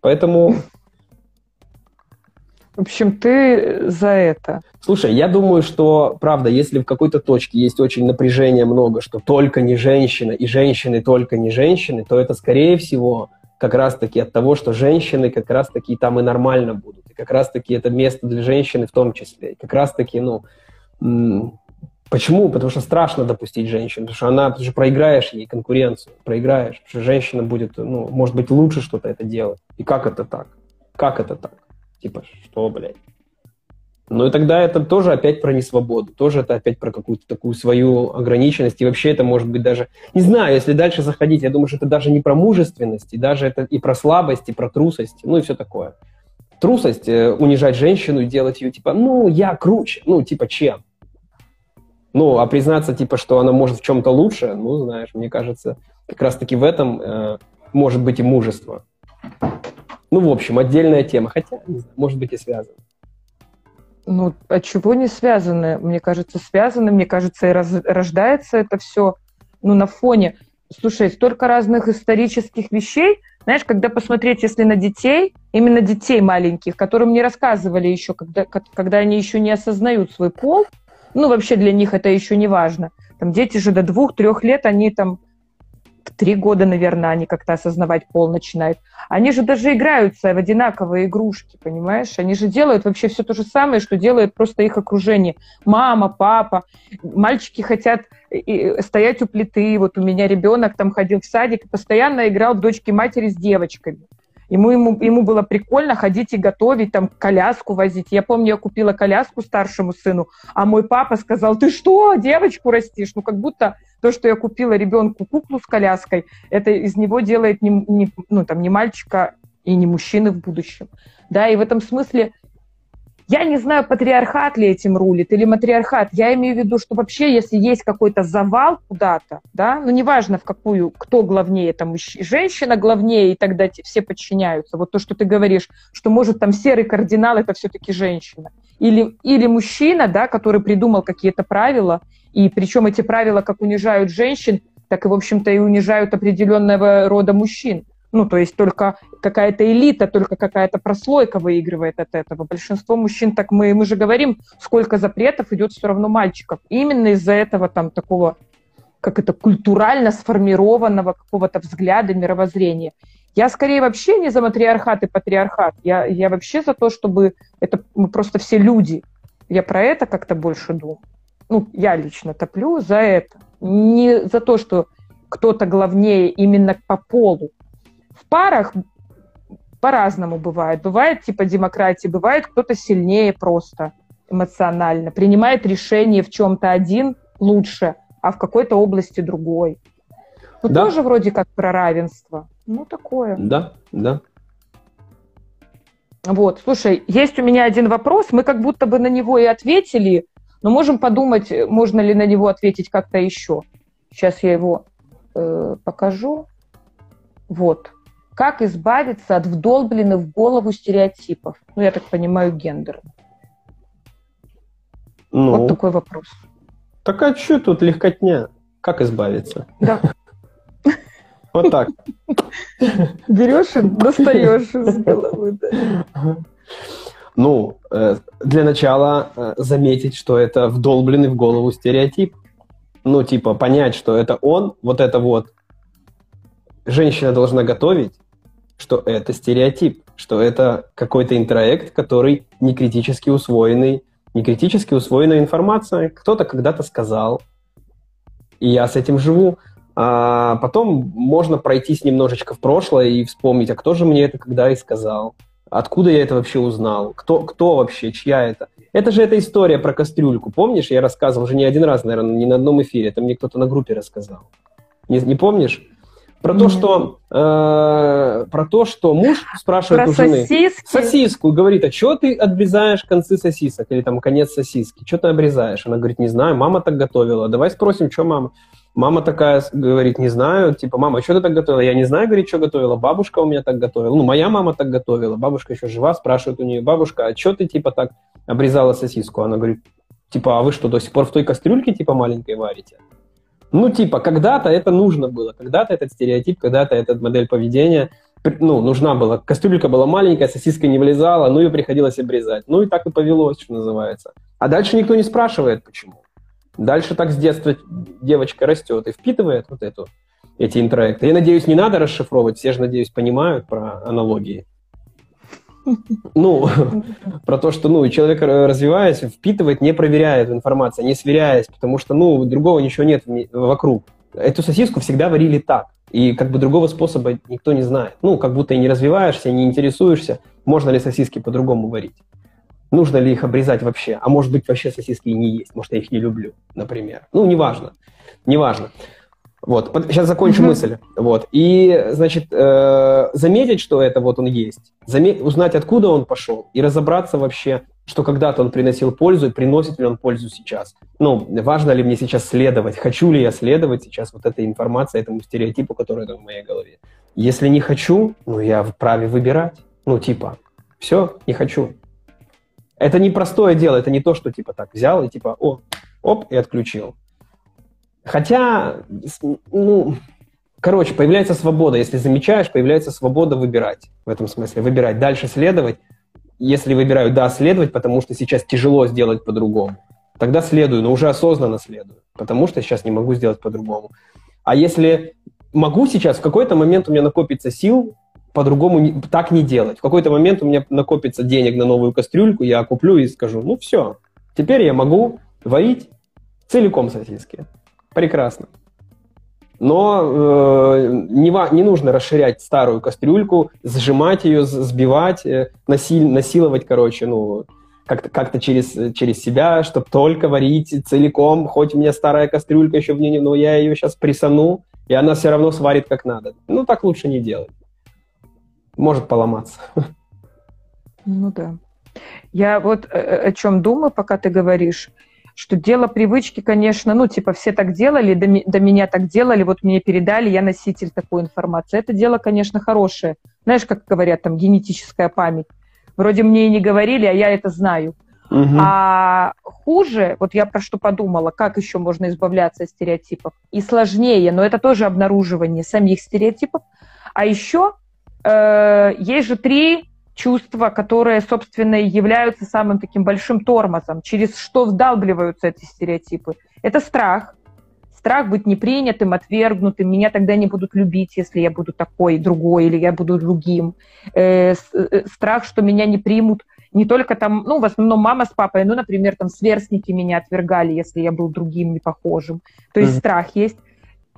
поэтому в общем, ты за это. Слушай, я думаю, что, правда, если в какой-то точке есть очень напряжение много, что только не женщина и женщины только не женщины, то это, скорее всего, как раз-таки от того, что женщины как раз-таки там и нормально будут. И как раз-таки это место для женщины в том числе. И как раз-таки, ну, Почему? Потому что страшно допустить женщину, потому что она, потому что проиграешь ей конкуренцию, проиграешь, потому что женщина будет, ну, может быть, лучше что-то это делать. И как это так? Как это так? Типа, что, блядь? Ну и тогда это тоже опять про несвободу, тоже это опять про какую-то такую свою ограниченность, и вообще это может быть даже, не знаю, если дальше заходить, я думаю, что это даже не про мужественность, и даже это и про слабость, и про трусость, ну и все такое. Трусость, э, унижать женщину и делать ее типа, ну, я круче, ну, типа, чем? Ну, а признаться, типа, что она может в чем-то лучше, ну, знаешь, мне кажется, как раз-таки в этом э, может быть и мужество. Ну, в общем, отдельная тема, хотя, может быть, и связано. Ну, от чего не связаны? Мне кажется, связаны. Мне кажется, и раз, рождается это все ну, на фоне. Слушай, столько разных исторических вещей. Знаешь, когда посмотреть, если на детей, именно детей маленьких, которым не рассказывали еще, когда, когда они еще не осознают свой пол, ну, вообще для них это еще не важно. Там дети же до двух-трех лет, они там три года, наверное, они как-то осознавать пол начинают. Они же даже играются в одинаковые игрушки, понимаешь? Они же делают вообще все то же самое, что делает просто их окружение. Мама, папа. Мальчики хотят стоять у плиты. Вот у меня ребенок там ходил в садик постоянно играл дочки матери с девочками. Ему, ему, ему было прикольно ходить и готовить, там, коляску возить. Я помню, я купила коляску старшему сыну, а мой папа сказал, ты что, девочку растишь? Ну, как будто то, что я купила ребенку куклу с коляской, это из него делает не, не, ну, там, не мальчика и не мужчины в будущем. Да, и в этом смысле я не знаю, патриархат ли этим рулит или матриархат. Я имею в виду, что вообще, если есть какой-то завал куда-то, да, ну неважно в какую, кто главнее, там женщина главнее, и тогда все подчиняются. Вот то, что ты говоришь, что может там серый кардинал, это все-таки женщина. Или, или мужчина, да, который придумал какие-то правила, и причем эти правила как унижают женщин, так и, в общем-то, и унижают определенного рода мужчин. Ну, то есть только какая-то элита, только какая-то прослойка выигрывает от этого. Большинство мужчин, так мы, мы же говорим, сколько запретов идет все равно мальчиков. И именно из-за этого там такого, как это, культурально сформированного какого-то взгляда, мировоззрения. Я скорее вообще не за матриархат и патриархат. Я, я вообще за то, чтобы это мы просто все люди. Я про это как-то больше думаю. Ну, я лично топлю за это. Не за то, что кто-то главнее именно по полу, парах по-разному бывает. Бывает типа демократии, бывает кто-то сильнее просто эмоционально, принимает решение в чем-то один лучше, а в какой-то области другой. Ну, да. тоже вроде как про равенство. Ну, такое. Да, да. Вот, слушай, есть у меня один вопрос, мы как будто бы на него и ответили, но можем подумать, можно ли на него ответить как-то еще. Сейчас я его э, покажу. Вот. Как избавиться от вдолбленных в голову стереотипов? Ну, я так понимаю, гендер. Ну, вот такой вопрос. Так а что тут легкотня? Как избавиться? Да. Вот так. Берешь и достаешь из головы. Ну, э, для начала э, заметить, что это вдолбленный в голову стереотип. Ну, типа, понять, что это он, вот это вот. Женщина должна готовить, что это стереотип, что это какой-то интроект, который не критически усвоенный, не критически усвоенная информация. Кто-то когда-то сказал, и я с этим живу. А потом можно пройтись немножечко в прошлое и вспомнить, а кто же мне это когда и сказал? Откуда я это вообще узнал? Кто, кто вообще? Чья это? Это же эта история про кастрюльку. Помнишь, я рассказывал уже не один раз, наверное, не на одном эфире. Это мне кто-то на группе рассказал. Не, не помнишь? Про то, что э, про то, что муж спрашивает про у жены сосиски. сосиску, говорит, а что ты обрезаешь концы сосисок или там конец сосиски, что ты обрезаешь? Она говорит, не знаю, мама так готовила. Давай спросим, что мама. Мама такая говорит, не знаю, типа, мама, что ты так готовила? Я не знаю, говорит, что готовила. Бабушка у меня так готовила. Ну, моя мама так готовила. Бабушка еще жива, спрашивает у нее, бабушка, а что ты, типа, так обрезала сосиску? Она говорит, типа, а вы что, до сих пор в той кастрюльке, типа, маленькой варите? Ну, типа, когда-то это нужно было, когда-то этот стереотип, когда-то эта модель поведения ну, нужна была. Кастрюлька была маленькая, сосиска не влезала, ну, ее приходилось обрезать. Ну, и так и повелось, что называется. А дальше никто не спрашивает, почему. Дальше так с детства девочка растет и впитывает вот эту, эти интроекты. Я надеюсь, не надо расшифровывать, все же, надеюсь, понимают про аналогии. Ну, про то, что ну, человек, развиваясь, впитывает, не проверяя эту информацию, не сверяясь, потому что ну, другого ничего нет вокруг. Эту сосиску всегда варили так. И как бы другого способа никто не знает. Ну, как будто и не развиваешься, не интересуешься, можно ли сосиски по-другому варить. Нужно ли их обрезать вообще? А может быть, вообще сосиски и не есть. Может, я их не люблю, например. Ну, неважно. Неважно. Вот, сейчас закончу mm-hmm. мысль. Вот. И, значит, э, заметить, что это вот он есть, заметь, узнать, откуда он пошел, и разобраться вообще, что когда-то он приносил пользу, и приносит ли он пользу сейчас. Ну, важно ли мне сейчас следовать, хочу ли я следовать сейчас вот этой информации, этому стереотипу, который в моей голове. Если не хочу, ну, я вправе выбирать. Ну, типа, все, не хочу. Это не простое дело, это не то, что, типа, так взял и, типа, о, оп, и отключил. Хотя, ну, короче, появляется свобода. Если замечаешь, появляется свобода выбирать. В этом смысле. Выбирать. Дальше следовать. Если выбираю, да, следовать, потому что сейчас тяжело сделать по-другому. Тогда следую, но уже осознанно следую. Потому что сейчас не могу сделать по-другому. А если могу сейчас, в какой-то момент у меня накопится сил по-другому так не делать. В какой-то момент у меня накопится денег на новую кастрюльку, я куплю и скажу, ну все, теперь я могу варить целиком сосиски. Прекрасно. Но э, не, не нужно расширять старую кастрюльку, сжимать ее, сбивать, э, насиль, насиловать, короче, ну, как-то как через, через себя, чтобы только варить целиком, хоть у меня старая кастрюлька еще в ней, но я ее сейчас присану, и она все равно сварит как надо. Ну, так лучше не делать. Может поломаться. Ну да. Я вот э, о чем думаю, пока ты говоришь, что дело привычки, конечно, ну, типа, все так делали, до, до меня так делали, вот мне передали, я носитель такой информации. Это дело, конечно, хорошее. Знаешь, как говорят, там, генетическая память. Вроде мне и не говорили, а я это знаю. Угу. А хуже, вот я про что подумала, как еще можно избавляться от стереотипов, и сложнее, но это тоже обнаруживание самих стереотипов. А еще э, есть же три чувства, которые, собственно, являются самым таким большим тормозом, через что вдалбливаются эти стереотипы. Это страх, страх быть непринятым, отвергнутым, меня тогда не будут любить, если я буду такой, другой, или я буду другим. Э, э, страх, что меня не примут не только там, ну, в основном мама с папой, ну, например, там сверстники меня отвергали, если я был другим, не похожим. То есть mm-hmm. страх есть.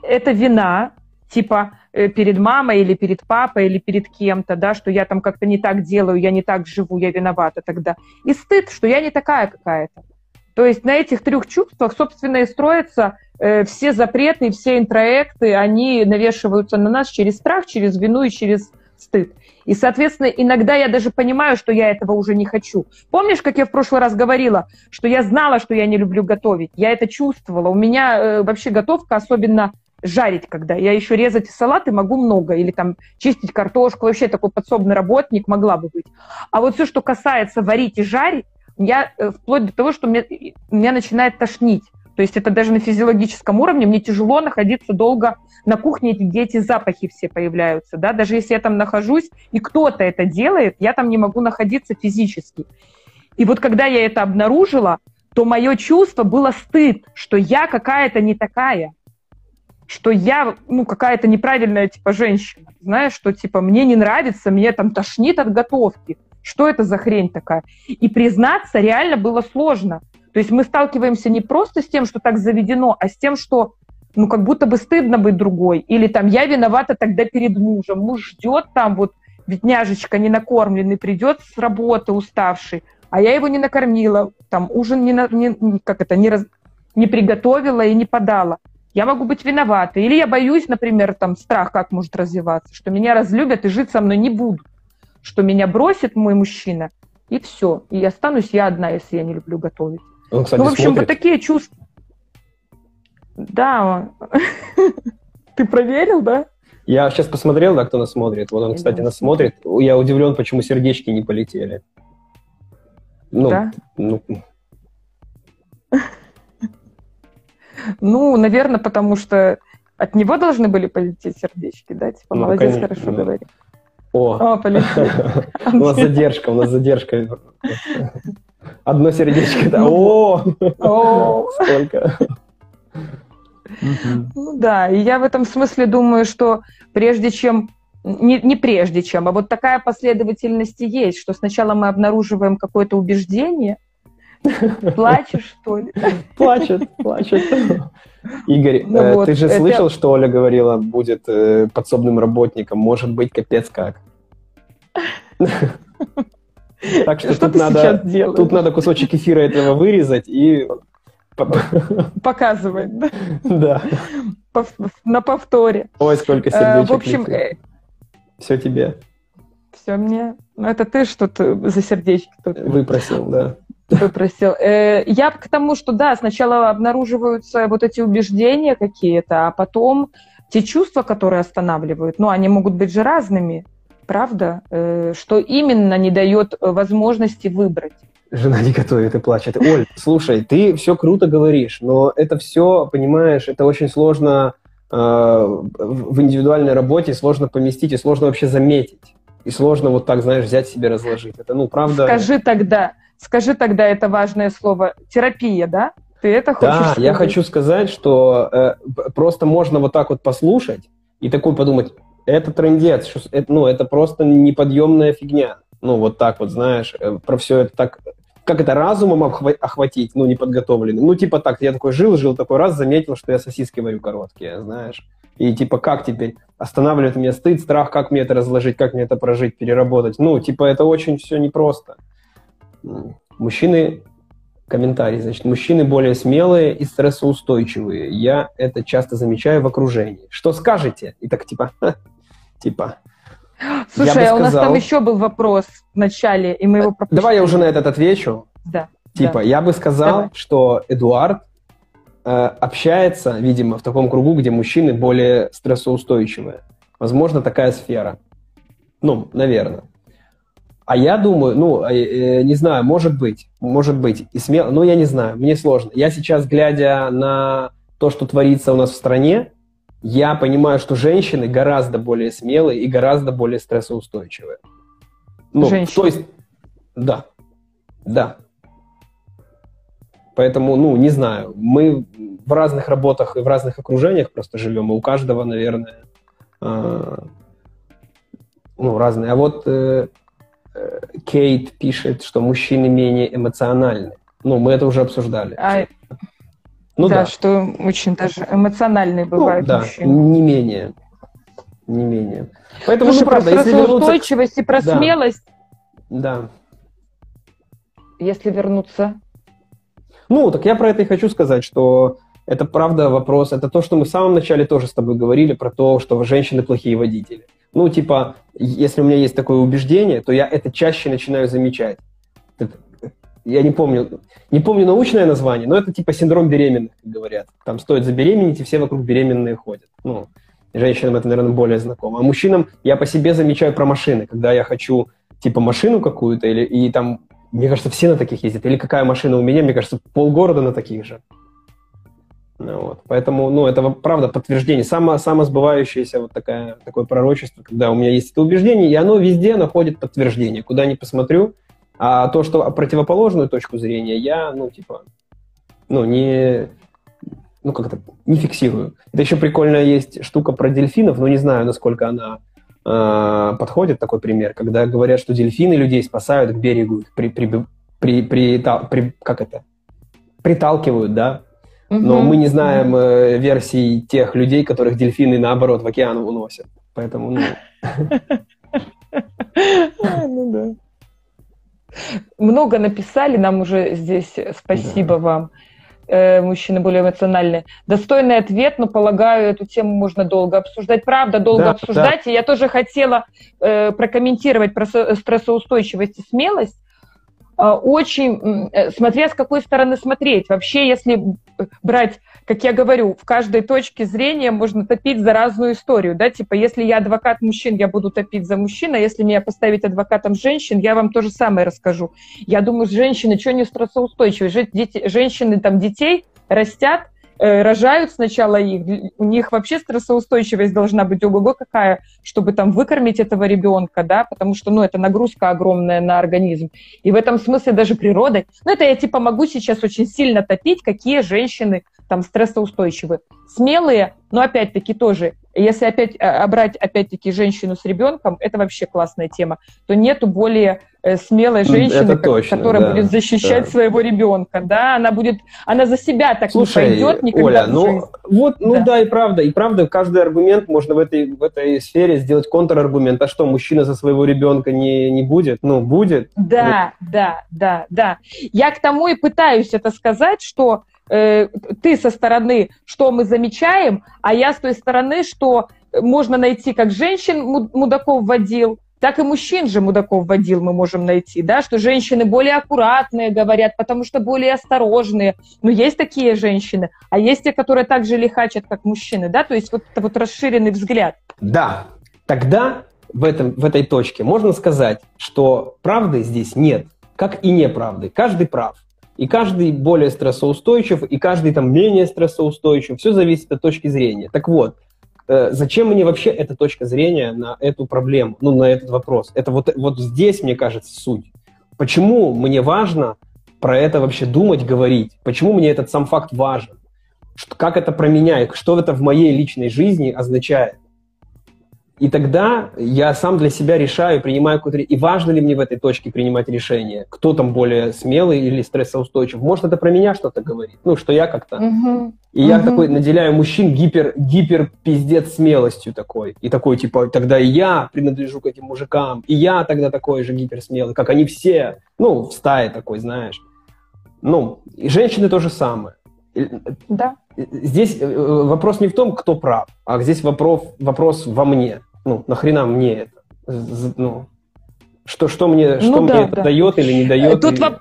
Это вина, типа перед мамой или перед папой или перед кем-то, да, что я там как-то не так делаю, я не так живу, я виновата тогда. И стыд, что я не такая какая-то. То есть на этих трех чувствах, собственно, и строятся э, все запреты, все интроекты, они навешиваются на нас через страх, через вину и через стыд. И, соответственно, иногда я даже понимаю, что я этого уже не хочу. Помнишь, как я в прошлый раз говорила, что я знала, что я не люблю готовить? Я это чувствовала. У меня э, вообще готовка, особенно жарить, когда я еще резать салаты могу много, или там чистить картошку, вообще такой подсобный работник могла бы быть. А вот все, что касается варить и жарить, я э, вплоть до того, что меня, меня начинает тошнить. То есть это даже на физиологическом уровне мне тяжело находиться долго на кухне, эти запахи все появляются. Да? Даже если я там нахожусь, и кто-то это делает, я там не могу находиться физически. И вот когда я это обнаружила, то мое чувство было стыд, что я какая-то не такая, что я, ну, какая-то неправильная, типа, женщина, знаешь, что, типа, мне не нравится, мне там тошнит от готовки, что это за хрень такая? И признаться реально было сложно. То есть мы сталкиваемся не просто с тем, что так заведено, а с тем, что ну, как будто бы стыдно быть другой. Или там я виновата тогда перед мужем. Муж ждет там, вот, бедняжечка не накормленный, придет с работы уставший, а я его не накормила, там ужин не, не как это, не, раз, не приготовила и не подала. Я могу быть виновата. Или я боюсь, например, там страх как может развиваться, что меня разлюбят и жить со мной не будут что меня бросит мой мужчина, и все. И останусь я одна, если я не люблю готовить. Он, кстати, ну, в общем, смотрит. вот такие чувства. Да. Ты проверил, да? Я сейчас посмотрел, да, кто нас смотрит. Вот он, кстати, нас смотрит. Я удивлен, почему сердечки не полетели. Ну, да? ну... ну, наверное, потому что от него должны были полететь сердечки, да? Типа, ну, молодец, конечно, хорошо ну. говорит. О, О полетели. У нас задержка, у нас задержка. Одно сердечко. Да. О, сколько. Ну да, и я в этом смысле думаю, что прежде чем не, не прежде чем, а вот такая последовательность и есть, что сначала мы обнаруживаем какое-то убеждение, плачешь, что ли? Плачет, плачет. Игорь, ну, э, вот, ты же это... слышал, что Оля говорила, будет э, подсобным работником, может быть, капец как. Так что, тут, надо, тут надо кусочек эфира этого вырезать и... Показывать, да? Да. На повторе. Ой, сколько э, сердечек. В общем... Все тебе. Все мне. Ну, это ты что-то за сердечки тут. Выпросил, да. Выпросил. Э, я к тому, что да, сначала обнаруживаются вот эти убеждения какие-то, а потом те чувства, которые останавливают, ну, они могут быть же разными правда, э, что именно не дает э, возможности выбрать. Жена не готовит и плачет. Оль, слушай, ты все круто говоришь, но это все, понимаешь, это очень сложно э, в индивидуальной работе, сложно поместить и сложно вообще заметить. И сложно вот так, знаешь, взять себе разложить. Это, ну, правда... Скажи тогда, скажи тогда это важное слово, терапия, да? Ты это хочешь Да, сказать? я хочу сказать, что э, просто можно вот так вот послушать, и такой подумать, это трендец, что, это, ну, это просто неподъемная фигня. Ну, вот так вот, знаешь, э, про все это так, как это разумом охватить, ну, неподготовленным. Ну, типа так, я такой жил, жил такой раз, заметил, что я сосиски варю короткие, знаешь. И типа как теперь? Останавливает меня стыд, страх, как мне это разложить, как мне это прожить, переработать. Ну, типа это очень все непросто. Мужчины комментарий. Значит, мужчины более смелые и стрессоустойчивые. Я это часто замечаю в окружении. Что скажете? И так типа, типа. Слушай, а у нас там еще был вопрос в начале, и мы его пропустили. Давай я уже на этот отвечу. Да. Типа, да. я бы сказал, Давай. что Эдуард э, общается, видимо, в таком кругу, где мужчины более стрессоустойчивые. Возможно, такая сфера. Ну, наверное. А я думаю, ну, э, э, не знаю, может быть, может быть, и смело, ну, я не знаю, мне сложно. Я сейчас, глядя на то, что творится у нас в стране, я понимаю, что женщины гораздо более смелые и гораздо более стрессоустойчивые. Ну, женщины? то есть, да, да. Поэтому, ну, не знаю, мы в разных работах и в разных окружениях просто живем, и у каждого, наверное, э, ну, разные. А вот э, Кейт пишет, что мужчины менее эмоциональны. Ну, мы это уже обсуждали. А, ну, да, да, что очень даже эмоциональные ну, бывают ну, да, мужчины. не менее. Не менее. Поэтому, Слушай, ну, правда, про если устойчивость вернуться... и про да. смелость. Да. Если вернуться. Ну, так я про это и хочу сказать, что это правда вопрос, это то, что мы в самом начале тоже с тобой говорили, про то, что женщины плохие водители. Ну, типа, если у меня есть такое убеждение, то я это чаще начинаю замечать. Я не помню, не помню научное название, но это типа синдром беременных, как говорят. Там стоит забеременеть, и все вокруг беременные ходят. Ну, женщинам это, наверное, более знакомо. А мужчинам я по себе замечаю про машины, когда я хочу типа машину какую-то, или и там, мне кажется, все на таких ездят. Или какая машина у меня, мне кажется, полгорода на таких же. Ну, вот. Поэтому, ну, это правда подтверждение. Само, самосбывающееся вот такая, такое пророчество, когда у меня есть это убеждение, и оно везде находит подтверждение. Куда ни посмотрю, а то, что противоположную точку зрения, я, ну, типа, ну, не, ну, как то не фиксирую. Это еще прикольная есть штука про дельфинов, но не знаю, насколько она э, подходит, такой пример, когда говорят, что дельфины людей спасают к берегу, при, при, при, при, при, как это, приталкивают, да, но мы не знаем э, версий тех людей, которых дельфины, наоборот, в океан уносят. Поэтому, ну... Ну да. Много написали нам уже здесь. Спасибо да. вам. Э, мужчины более эмоциональные. Достойный ответ, но полагаю, эту тему можно долго обсуждать. Правда, долго да, обсуждать. Да. И я тоже хотела э, прокомментировать про стрессоустойчивость и смелость. А, очень, э, смотря с какой стороны смотреть. Вообще, если брать, как я говорю, в каждой точке зрения можно топить за разную историю, да, типа, если я адвокат мужчин, я буду топить за мужчин, а если меня поставить адвокатом женщин, я вам то же самое расскажу. Я думаю, женщины, что не стрессоустойчивые, дети, женщины там детей растят, Э, рожают сначала их, у них вообще стрессоустойчивость должна быть ого-го какая, чтобы там выкормить этого ребенка, да, потому что, ну, это нагрузка огромная на организм. И в этом смысле даже природой, ну, это я типа могу сейчас очень сильно топить, какие женщины там стрессоустойчивы. Смелые, но опять-таки тоже, если опять а, брать опять-таки женщину с ребенком, это вообще классная тема, то нету более э, смелой женщины, точно, которая да, будет защищать да. своего ребенка, да, она будет, она за себя так Слушай, не пойдет никогда. Оля, ну вот, ну да. да, и правда, и правда, каждый аргумент можно в этой в этой сфере сделать контраргумент. А что, мужчина за своего ребенка не не будет? Ну будет. Да, вот. да, да, да. Я к тому и пытаюсь это сказать, что э, ты со стороны, что мы замечаем, а я с той стороны, что можно найти как женщин мудаков водил, так и мужчин же мудаков водил мы можем найти, да, что женщины более аккуратные говорят, потому что более осторожные. Но есть такие женщины, а есть те, которые так же лихачат, как мужчины, да, то есть вот вот расширенный взгляд. Да, тогда в, этом, в этой точке можно сказать, что правды здесь нет, как и неправды. Каждый прав. И каждый более стрессоустойчив, и каждый там менее стрессоустойчив. Все зависит от точки зрения. Так вот, э, зачем мне вообще эта точка зрения на эту проблему, ну, на этот вопрос? Это вот, вот здесь, мне кажется, суть. Почему мне важно про это вообще думать, говорить? Почему мне этот сам факт важен? Как это про меня, что это в моей личной жизни означает? И тогда я сам для себя решаю, принимаю какое-то... И важно ли мне в этой точке принимать решение? Кто там более смелый или стрессоустойчив? Может, это про меня что-то говорит? Ну, что я как-то... Мгм. И я Мгм. такой наделяю мужчин гипер, гипер пиздец смелостью такой. И такой, типа, тогда и я принадлежу к этим мужикам, и я тогда такой же гипер смелый, как они все. Ну, в стае такой, знаешь. Ну, и женщины то же самое. И, Да. э, Здесь э, вопрос не в том, кто прав, а здесь вопрос, вопрос во мне. Ну, нахрена мне это? Ну, что, что мне, что Ну мне да, это да. дает или не дает? Тут или- воп-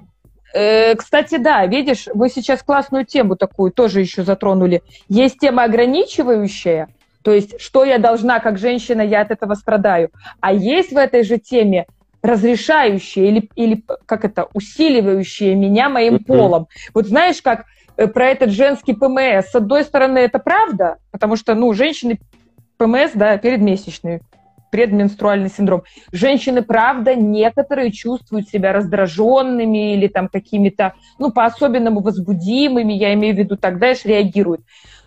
Э, Кстати, да, видишь, вы сейчас классную тему такую тоже еще затронули. Есть тема ограничивающая, то есть что я должна как женщина, я от этого страдаю. А есть в этой же теме разрешающая или, или как это, усиливающая меня моим Мгм. полом. Вот знаешь, как э, про этот женский ПМС. С одной стороны, это правда, потому что, ну, женщины ПМС, да, передмесячный, предменструальный синдром. Женщины, правда, некоторые чувствуют себя раздраженными или там какими-то, ну, по-особенному возбудимыми, я имею в виду, тогда же реагируют.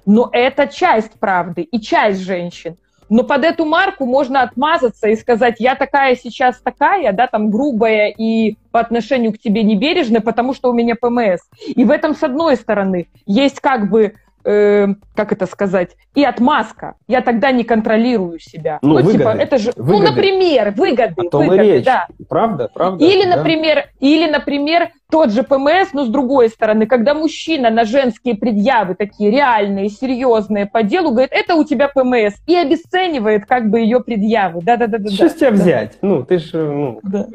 Но это часть правды и часть женщин. Но под эту марку можно отмазаться и сказать, я такая сейчас такая, да, там грубая и по отношению к тебе небережная, потому что у меня ПМС. И в этом, с одной стороны, есть как бы, э, как это сказать, и отмазка. Я тогда не контролирую себя. Ну, типа, выгоды. это же, ну, Выгоды. например, выгоды. О том и выгоды, речь. да. Правда, правда. Или, да. например, или, например, тот же ПМС, но с другой стороны, когда мужчина на женские предъявы такие реальные, серьезные по делу говорит, это у тебя ПМС, и обесценивает как бы ее предъявы. Да-да-да. Что с тебя взять? Ну, ты же, ну, Да.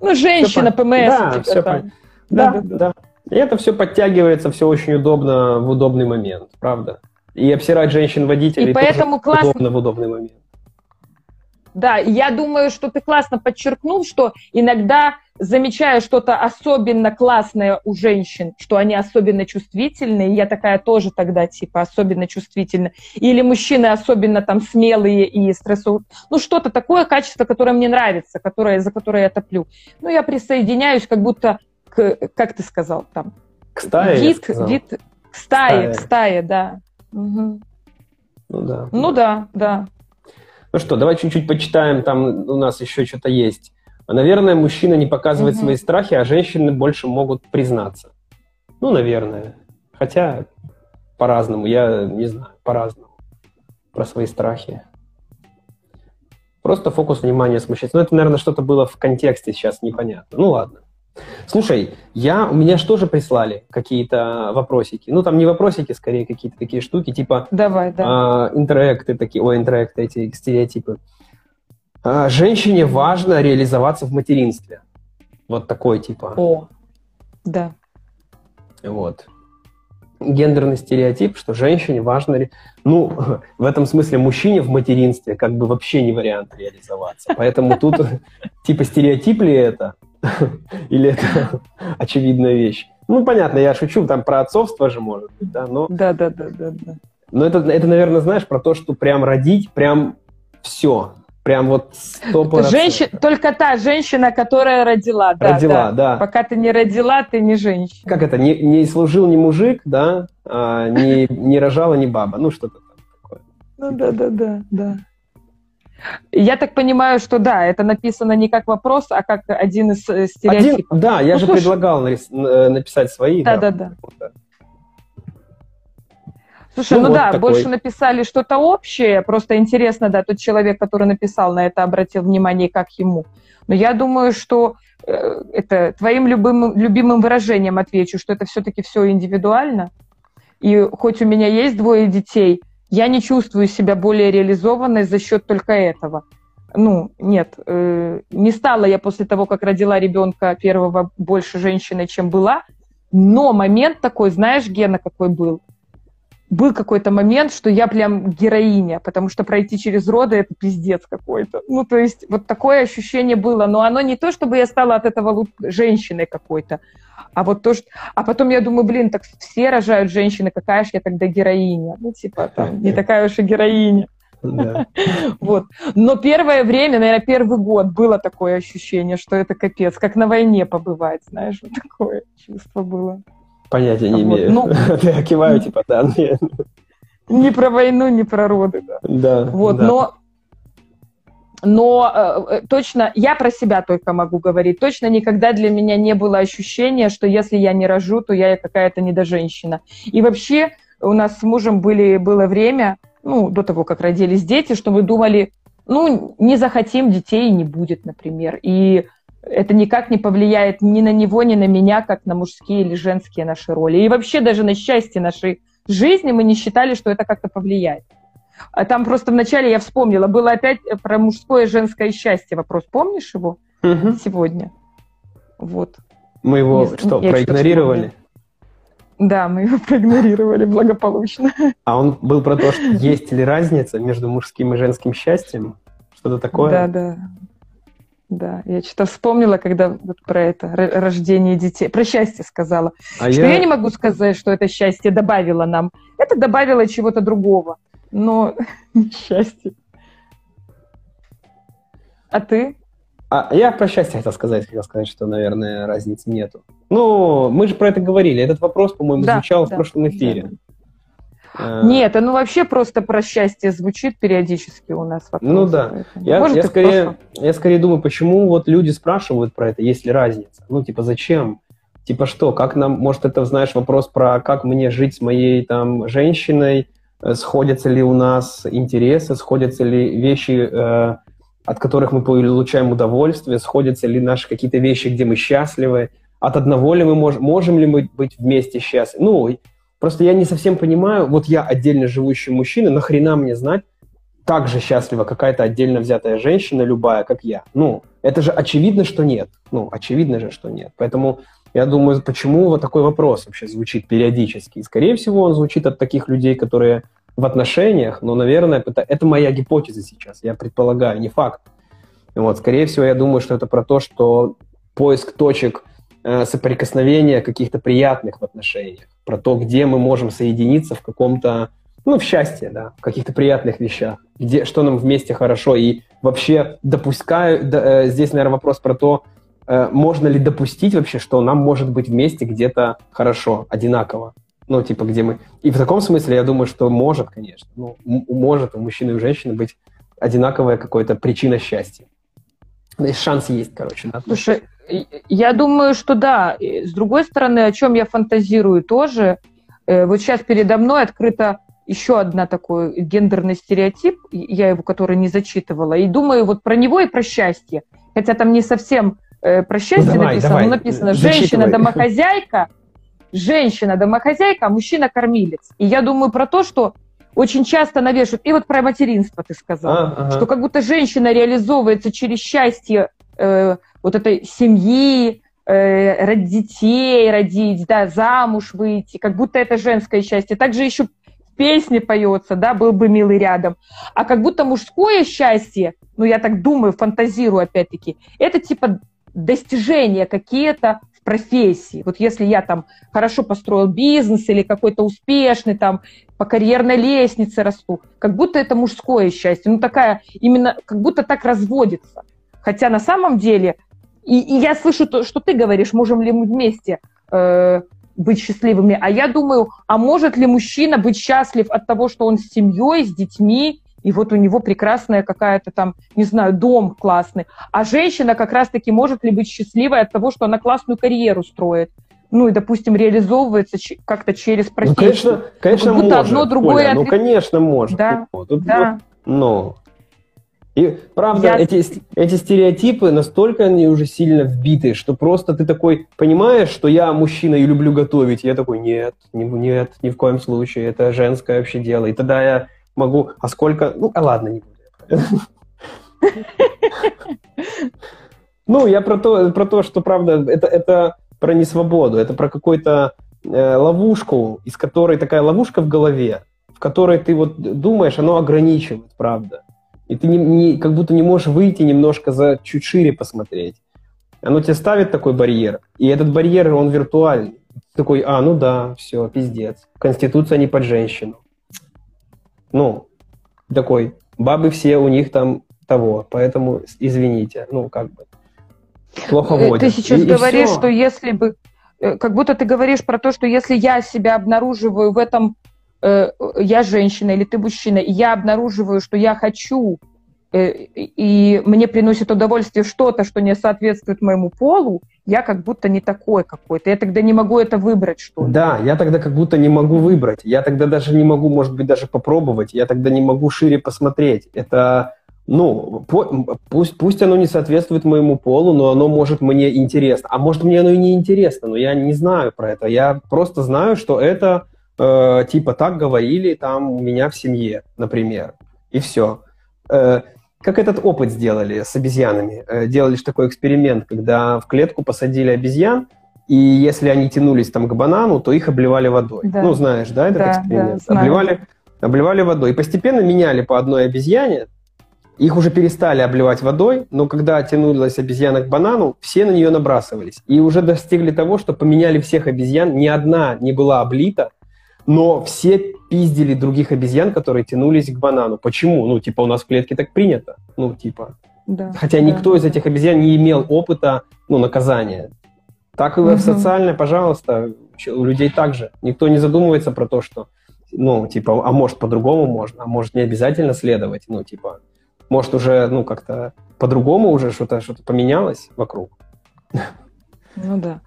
Ну, женщина ПМС. Да, у тебя всё там. понятно. Да, Да-да-да. да. И это все подтягивается, все очень удобно в удобный момент, правда. И обсирать женщин-водителей И поэтому классно- удобно в удобный момент. Да, я думаю, что ты классно подчеркнул, что иногда замечаю что-то особенно классное у женщин, что они особенно чувствительные, я такая тоже тогда типа особенно чувствительна. Или мужчины особенно там смелые и стрессовые. Ну, что-то такое качество, которое мне нравится, которое, за которое я топлю. Ну, я присоединяюсь как будто к, как ты сказал, там, К стае, вид, вид к стае, Стая. к стае, да. Мгм. Ну да. Ну да, да. Ну что, давай чуть-чуть почитаем, там у нас еще что-то есть. Наверное, мужчина не показывает Мгм. свои страхи, а женщины больше могут признаться. Ну, наверное. Хотя по-разному, я не знаю, по-разному. Про свои страхи. Просто фокус внимания смущается. Ну, это, наверное, что-то было в контексте сейчас непонятно. Ну, ладно. Слушай, я, у меня же прислали какие-то вопросики? Ну, там не вопросики, скорее какие-то такие штуки, типа Давай, да. а, интеракты такие, ой, интеракты, эти стереотипы. А, женщине важно реализоваться в материнстве. Вот такой типа. О, да. Вот. Гендерный стереотип, что женщине важно... Ну, в этом смысле мужчине в материнстве как бы вообще не вариант реализоваться. Поэтому тут типа стереотип ли это? Или это очевидная вещь? Ну, понятно, я шучу, там про отцовство же может быть, да, но Да, да, да, да, да. Но это, это, наверное, знаешь, про то, что прям родить, прям все. Прям вот сто. Женщина, только та женщина, которая родила, да, Родила, да. Пока ты не родила, ты не женщина. Как это, не, не служил ни мужик, да, а, не, не рожала ни баба, ну что-то там такое. Ну да, да, да, да. Я так понимаю, что да, это написано не как вопрос, а как один из э, Один, стереотипов. да, я Ну, же слушай. предлагал нарис- э, написать свои. Да, да, да. Да. Слушай, Ну, ну, вот да, такой. больше написали что-то общее. Просто интересно, да, тот человек, который написал на это, обратил внимание, как ему. Но я думаю, что э, это твоим любимым, любимым выражением отвечу, что это все-таки все индивидуально. И хоть у меня есть двое детей, я не чувствую себя более реализованной за счет только этого. Ну, нет, э, не стала я после того, как родила ребенка первого больше женщиной, чем была. Но момент такой, знаешь, Гена, какой был? Был какой-то момент, что я прям героиня, потому что пройти через роды это пиздец какой-то. Ну, то есть вот такое ощущение было, но оно не то, чтобы я стала от этого женщиной какой-то, а вот то, что... А потом я думаю, блин, так все рожают женщины, какая же я тогда героиня? Ну, типа, там, не такая уж и героиня. Да. Вот. Но первое время, наверное, первый год было такое ощущение, что это капец, как на войне побывать, знаешь, вот такое чувство было. Понятия не Вот, имею. ну. Я киваю, типа, да, не- Ни про войну, ни про роды, да. да. Вот, да. но но э, э, точно, я про себя только могу говорить, точно никогда для меня не было ощущения, что если я не рожу, то я какая-то недоженщина. И вообще у нас с мужем были, было время, ну, до того, как родились дети, что мы думали, ну, не захотим детей, не будет, например. И это никак не повлияет ни на него, ни на меня, как на мужские или женские наши роли. И вообще даже на счастье нашей жизни мы не считали, что это как-то повлияет. А там просто вначале я вспомнила, было опять про мужское и женское счастье вопрос. Помнишь его угу. сегодня? Вот. Мы его не, что, проигнорировали? Да, мы его проигнорировали благополучно. А он был про то, что есть ли разница между мужским и женским счастьем? Что-то такое? Да, да. Да, я что-то вспомнила, когда вот про это рождение детей, про счастье сказала. А что я... я не могу сказать, что это счастье добавило нам. Это добавило чего-то другого, но счастье. А ты? А я про счастье хотел сказать, хотел сказать, что, наверное, разницы нету. Ну, мы же про это говорили. Этот вопрос, по-моему, да, звучал да, в прошлом эфире. Да. А. Нет, ну вообще просто про счастье звучит периодически у нас. Вопрос, ну да. Я, Может, я, скорее, я скорее думаю, почему вот люди спрашивают про это, есть ли разница. Ну, типа, зачем? Типа что, как нам, может, это, знаешь, вопрос про как мне жить с моей там женщиной, э, сходятся ли у нас интересы, сходятся ли вещи, э, от которых мы получаем удовольствие, сходятся ли наши какие-то вещи, где мы счастливы, от одного ли мы можем, можем ли мы быть вместе счастливы. Ну, Просто я не совсем понимаю, вот я отдельно живущий мужчина, нахрена мне знать, так же счастлива какая-то отдельно взятая женщина, любая, как я. Ну, это же очевидно, что нет. Ну, очевидно же, что нет. Поэтому я думаю, почему вот такой вопрос вообще звучит периодически. И, скорее всего, он звучит от таких людей, которые в отношениях, но, наверное, это, это моя гипотеза сейчас, я предполагаю, не факт. Вот, скорее всего, я думаю, что это про то, что поиск точек соприкосновения каких-то приятных в отношениях про то, где мы можем соединиться в каком-то, ну, в счастье, да, в каких-то приятных вещах, где, что нам вместе хорошо. И вообще допускаю, да, э, здесь, наверное, вопрос про то, э, можно ли допустить вообще, что нам может быть вместе где-то хорошо, одинаково. Ну, типа, где мы... И в таком смысле я думаю, что может, конечно. Ну, может у мужчины и у женщины быть одинаковая какая-то причина счастья. Шанс есть, короче. Да? Слушай, я думаю, что да. С другой стороны, о чем я фантазирую тоже, э, вот сейчас передо мной открыта еще одна такой гендерный стереотип, я его, который не зачитывала, и думаю вот про него и про счастье. Хотя там не совсем э, про счастье ну, давай, написано, давай. но написано женщина-домохозяйка, женщина-домохозяйка, а мужчина-кормилец. И я думаю про то, что очень часто навешивают, и вот про материнство ты сказал, а, ага. что как будто женщина реализовывается через счастье э, вот этой семьи, э, родить детей, родить, да, замуж выйти, как будто это женское счастье. Также еще песни поется, да, был бы милый рядом. А как будто мужское счастье, ну, я так думаю, фантазирую опять-таки, это типа достижения какие-то профессии. Вот если я там хорошо построил бизнес или какой-то успешный там по карьерной лестнице расту, как будто это мужское счастье. Ну, такая, именно, как будто так разводится. Хотя на самом деле и, и я слышу, то, что ты говоришь, можем ли мы вместе э, быть счастливыми. А я думаю, а может ли мужчина быть счастлив от того, что он с семьей, с детьми, и вот у него прекрасная какая-то там, не знаю, дом классный. А женщина как раз-таки может ли быть счастливой от того, что она классную карьеру строит? ну и, допустим, реализовывается как-то через профессию. Ну, конечно, конечно как может, одно другое. Коля, ну, конечно, может. Да, Тут, да. Ну, и правда, Я... эти, эти стереотипы настолько они уже сильно вбиты, что просто ты такой понимаешь, что я мужчина и люблю готовить. я такой, нет, не, нет, ни в коем случае, это женское вообще дело. И тогда я могу, а сколько, ну, а ладно, не буду. Ну, я про то, про то, что, правда, это, это про несвободу, это про какую-то э, ловушку, из которой такая ловушка в голове, в которой ты вот думаешь, оно ограничивает, правда. И ты не, не, как будто не можешь выйти немножко за чуть шире посмотреть. Оно тебе ставит такой барьер, и этот барьер, он виртуальный. Такой, а, ну да, все, пиздец. Конституция не под женщину. Ну, такой, бабы все у них там того, поэтому извините, ну, как бы, плохо э, водят. Ты сейчас и, говоришь, и что если бы, э, как будто ты говоришь про то, что если я себя обнаруживаю в этом э, я женщина или ты мужчина, и я обнаруживаю, что я хочу и мне приносит удовольствие что-то, что не соответствует моему полу, я как будто не такой какой-то. Я тогда не могу это выбрать, что ли. Да, я тогда как будто не могу выбрать. Я тогда даже не могу, может быть, даже попробовать. Я тогда не могу шире посмотреть. Это, ну, пусть, пусть оно не соответствует моему полу, но оно может мне интересно. А может, мне оно и не интересно, но я не знаю про это. Я просто знаю, что это, э, типа, так говорили там у меня в семье, например. И все. Как этот опыт сделали с обезьянами. Э, делали же такой эксперимент, когда в клетку посадили обезьян, и если они тянулись там к банану, то их обливали водой. Да. Ну, знаешь, да, этот да, эксперимент? Да, обливали, обливали водой. И постепенно меняли по одной обезьяне, их уже перестали обливать водой, но когда тянулась обезьяна к банану, все на нее набрасывались. И уже достигли того, что поменяли всех обезьян, ни одна не была облита, но все пиздили других обезьян, которые тянулись к банану. Почему? Ну, типа, у нас в клетке так принято. Ну, типа. Да, Хотя да, никто из этих обезьян не имел опыта, ну, наказания. Так и угу. социальное, пожалуйста, у людей также. Никто не задумывается про то, что, ну, типа, а может по-другому можно, а может не обязательно следовать, ну, типа, может уже, ну, как-то по-другому уже что-то что поменялось вокруг. Ну да.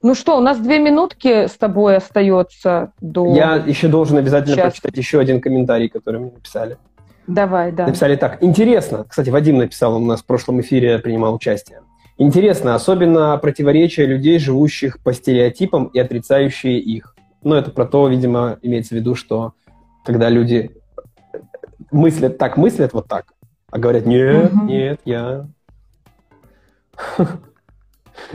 Ну что, у нас две минутки с тобой остается до... Я еще должен обязательно Сейчас. прочитать еще один комментарий, который мне написали. Давай, да. Написали так. Интересно. Кстати, Вадим написал, он у нас в прошлом эфире принимал участие. Интересно, особенно противоречия людей, живущих по стереотипам и отрицающие их. Ну, это про то, видимо, имеется в виду, что когда люди мыслят так, мыслят вот так, а говорят, нет, угу. нет, я...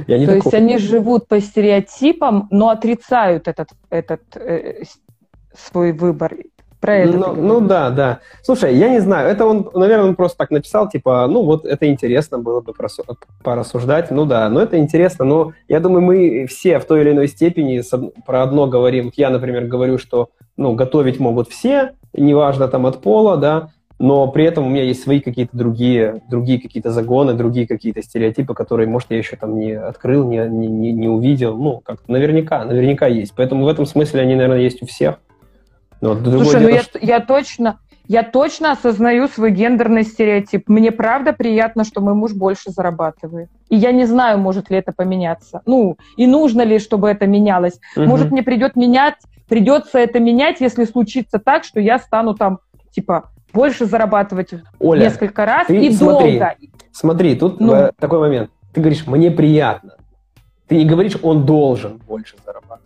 Я не То такой. есть они живут по стереотипам, но отрицают этот, этот э, свой выбор. Про это ну, ну да, да. Слушай, я не знаю, это он, наверное, он просто так написал, типа, ну вот это интересно было бы порассуждать, ну да, но это интересно, но я думаю, мы все в той или иной степени про одно говорим. Я, например, говорю, что ну, готовить могут все, неважно там от пола, да, но при этом у меня есть свои какие-то другие, другие какие-то загоны, другие какие-то стереотипы, которые, может, я еще там не открыл, не, не, не увидел. Ну, как наверняка, наверняка есть. Поэтому в этом смысле они, наверное, есть у всех. Но Слушай, ну я, что... я точно, я точно осознаю свой гендерный стереотип. Мне правда приятно, что мой муж больше зарабатывает. И я не знаю, может ли это поменяться. Ну, и нужно ли, чтобы это менялось. Угу. Может, мне придет менять, придется это менять, если случится так, что я стану там, типа, больше зарабатывать Оля, несколько раз ты и смотри, долго. Смотри, тут ну, э, такой момент. Ты говоришь, мне приятно. Ты не говоришь, он должен больше зарабатывать.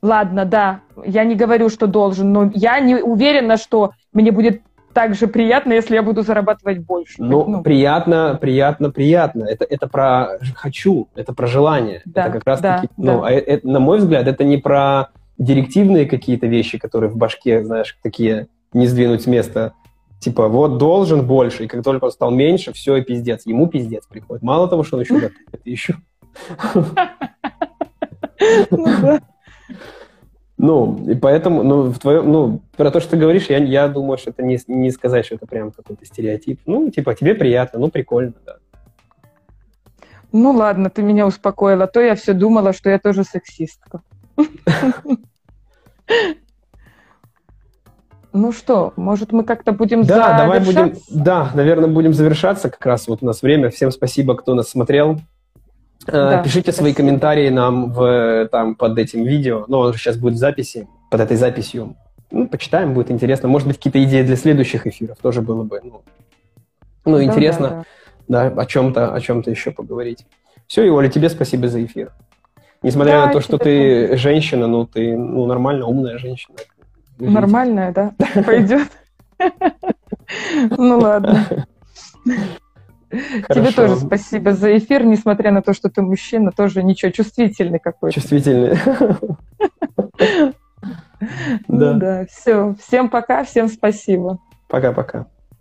Ладно, да, я не говорю, что должен, но я не уверена, что мне будет так же приятно, если я буду зарабатывать больше. Ну, ну. приятно, приятно, приятно. Это, это про хочу, это про желание. Да, это как раз да, таки, ну, да. а это, на мой взгляд, это не про директивные какие-то вещи, которые в башке, знаешь, такие не сдвинуть с места. Типа, вот должен больше, и как только он стал меньше, все, и пиздец. Ему пиздец приходит. Мало того, что он еще готовит, еще... Ну, и поэтому, ну, в твоем, ну, про то, что ты говоришь, я, я думаю, что это не, не сказать, что это прям какой-то стереотип. Ну, типа, тебе приятно, ну, прикольно, да. Ну, ладно, ты меня успокоила. То я все думала, что я тоже сексистка. Ну что, может, мы как-то будем Да, давай будем, да, наверное, будем завершаться как раз. Вот у нас время. Всем спасибо, кто нас смотрел. Э, да, Пишите спасибо. свои комментарии нам в, там, под этим видео. Ну, он сейчас будет в записи, под этой записью. Ну, почитаем, будет интересно. Может быть, какие-то идеи для следующих эфиров тоже было бы. Ну, ну да, интересно, да, да. о чем-то, о чем-то еще поговорить. Все, и Оля, тебе спасибо за эфир. Несмотря да, на то, что ты тоже. женщина, ну, ты ну, нормально умная женщина. Нормальная, да? Пойдет? Ну ладно. Тебе тоже спасибо за эфир, несмотря на то, что ты мужчина, тоже ничего, чувствительный какой-то. Чувствительный. Ну да. да, все. Всем пока, всем спасибо. Пока-пока.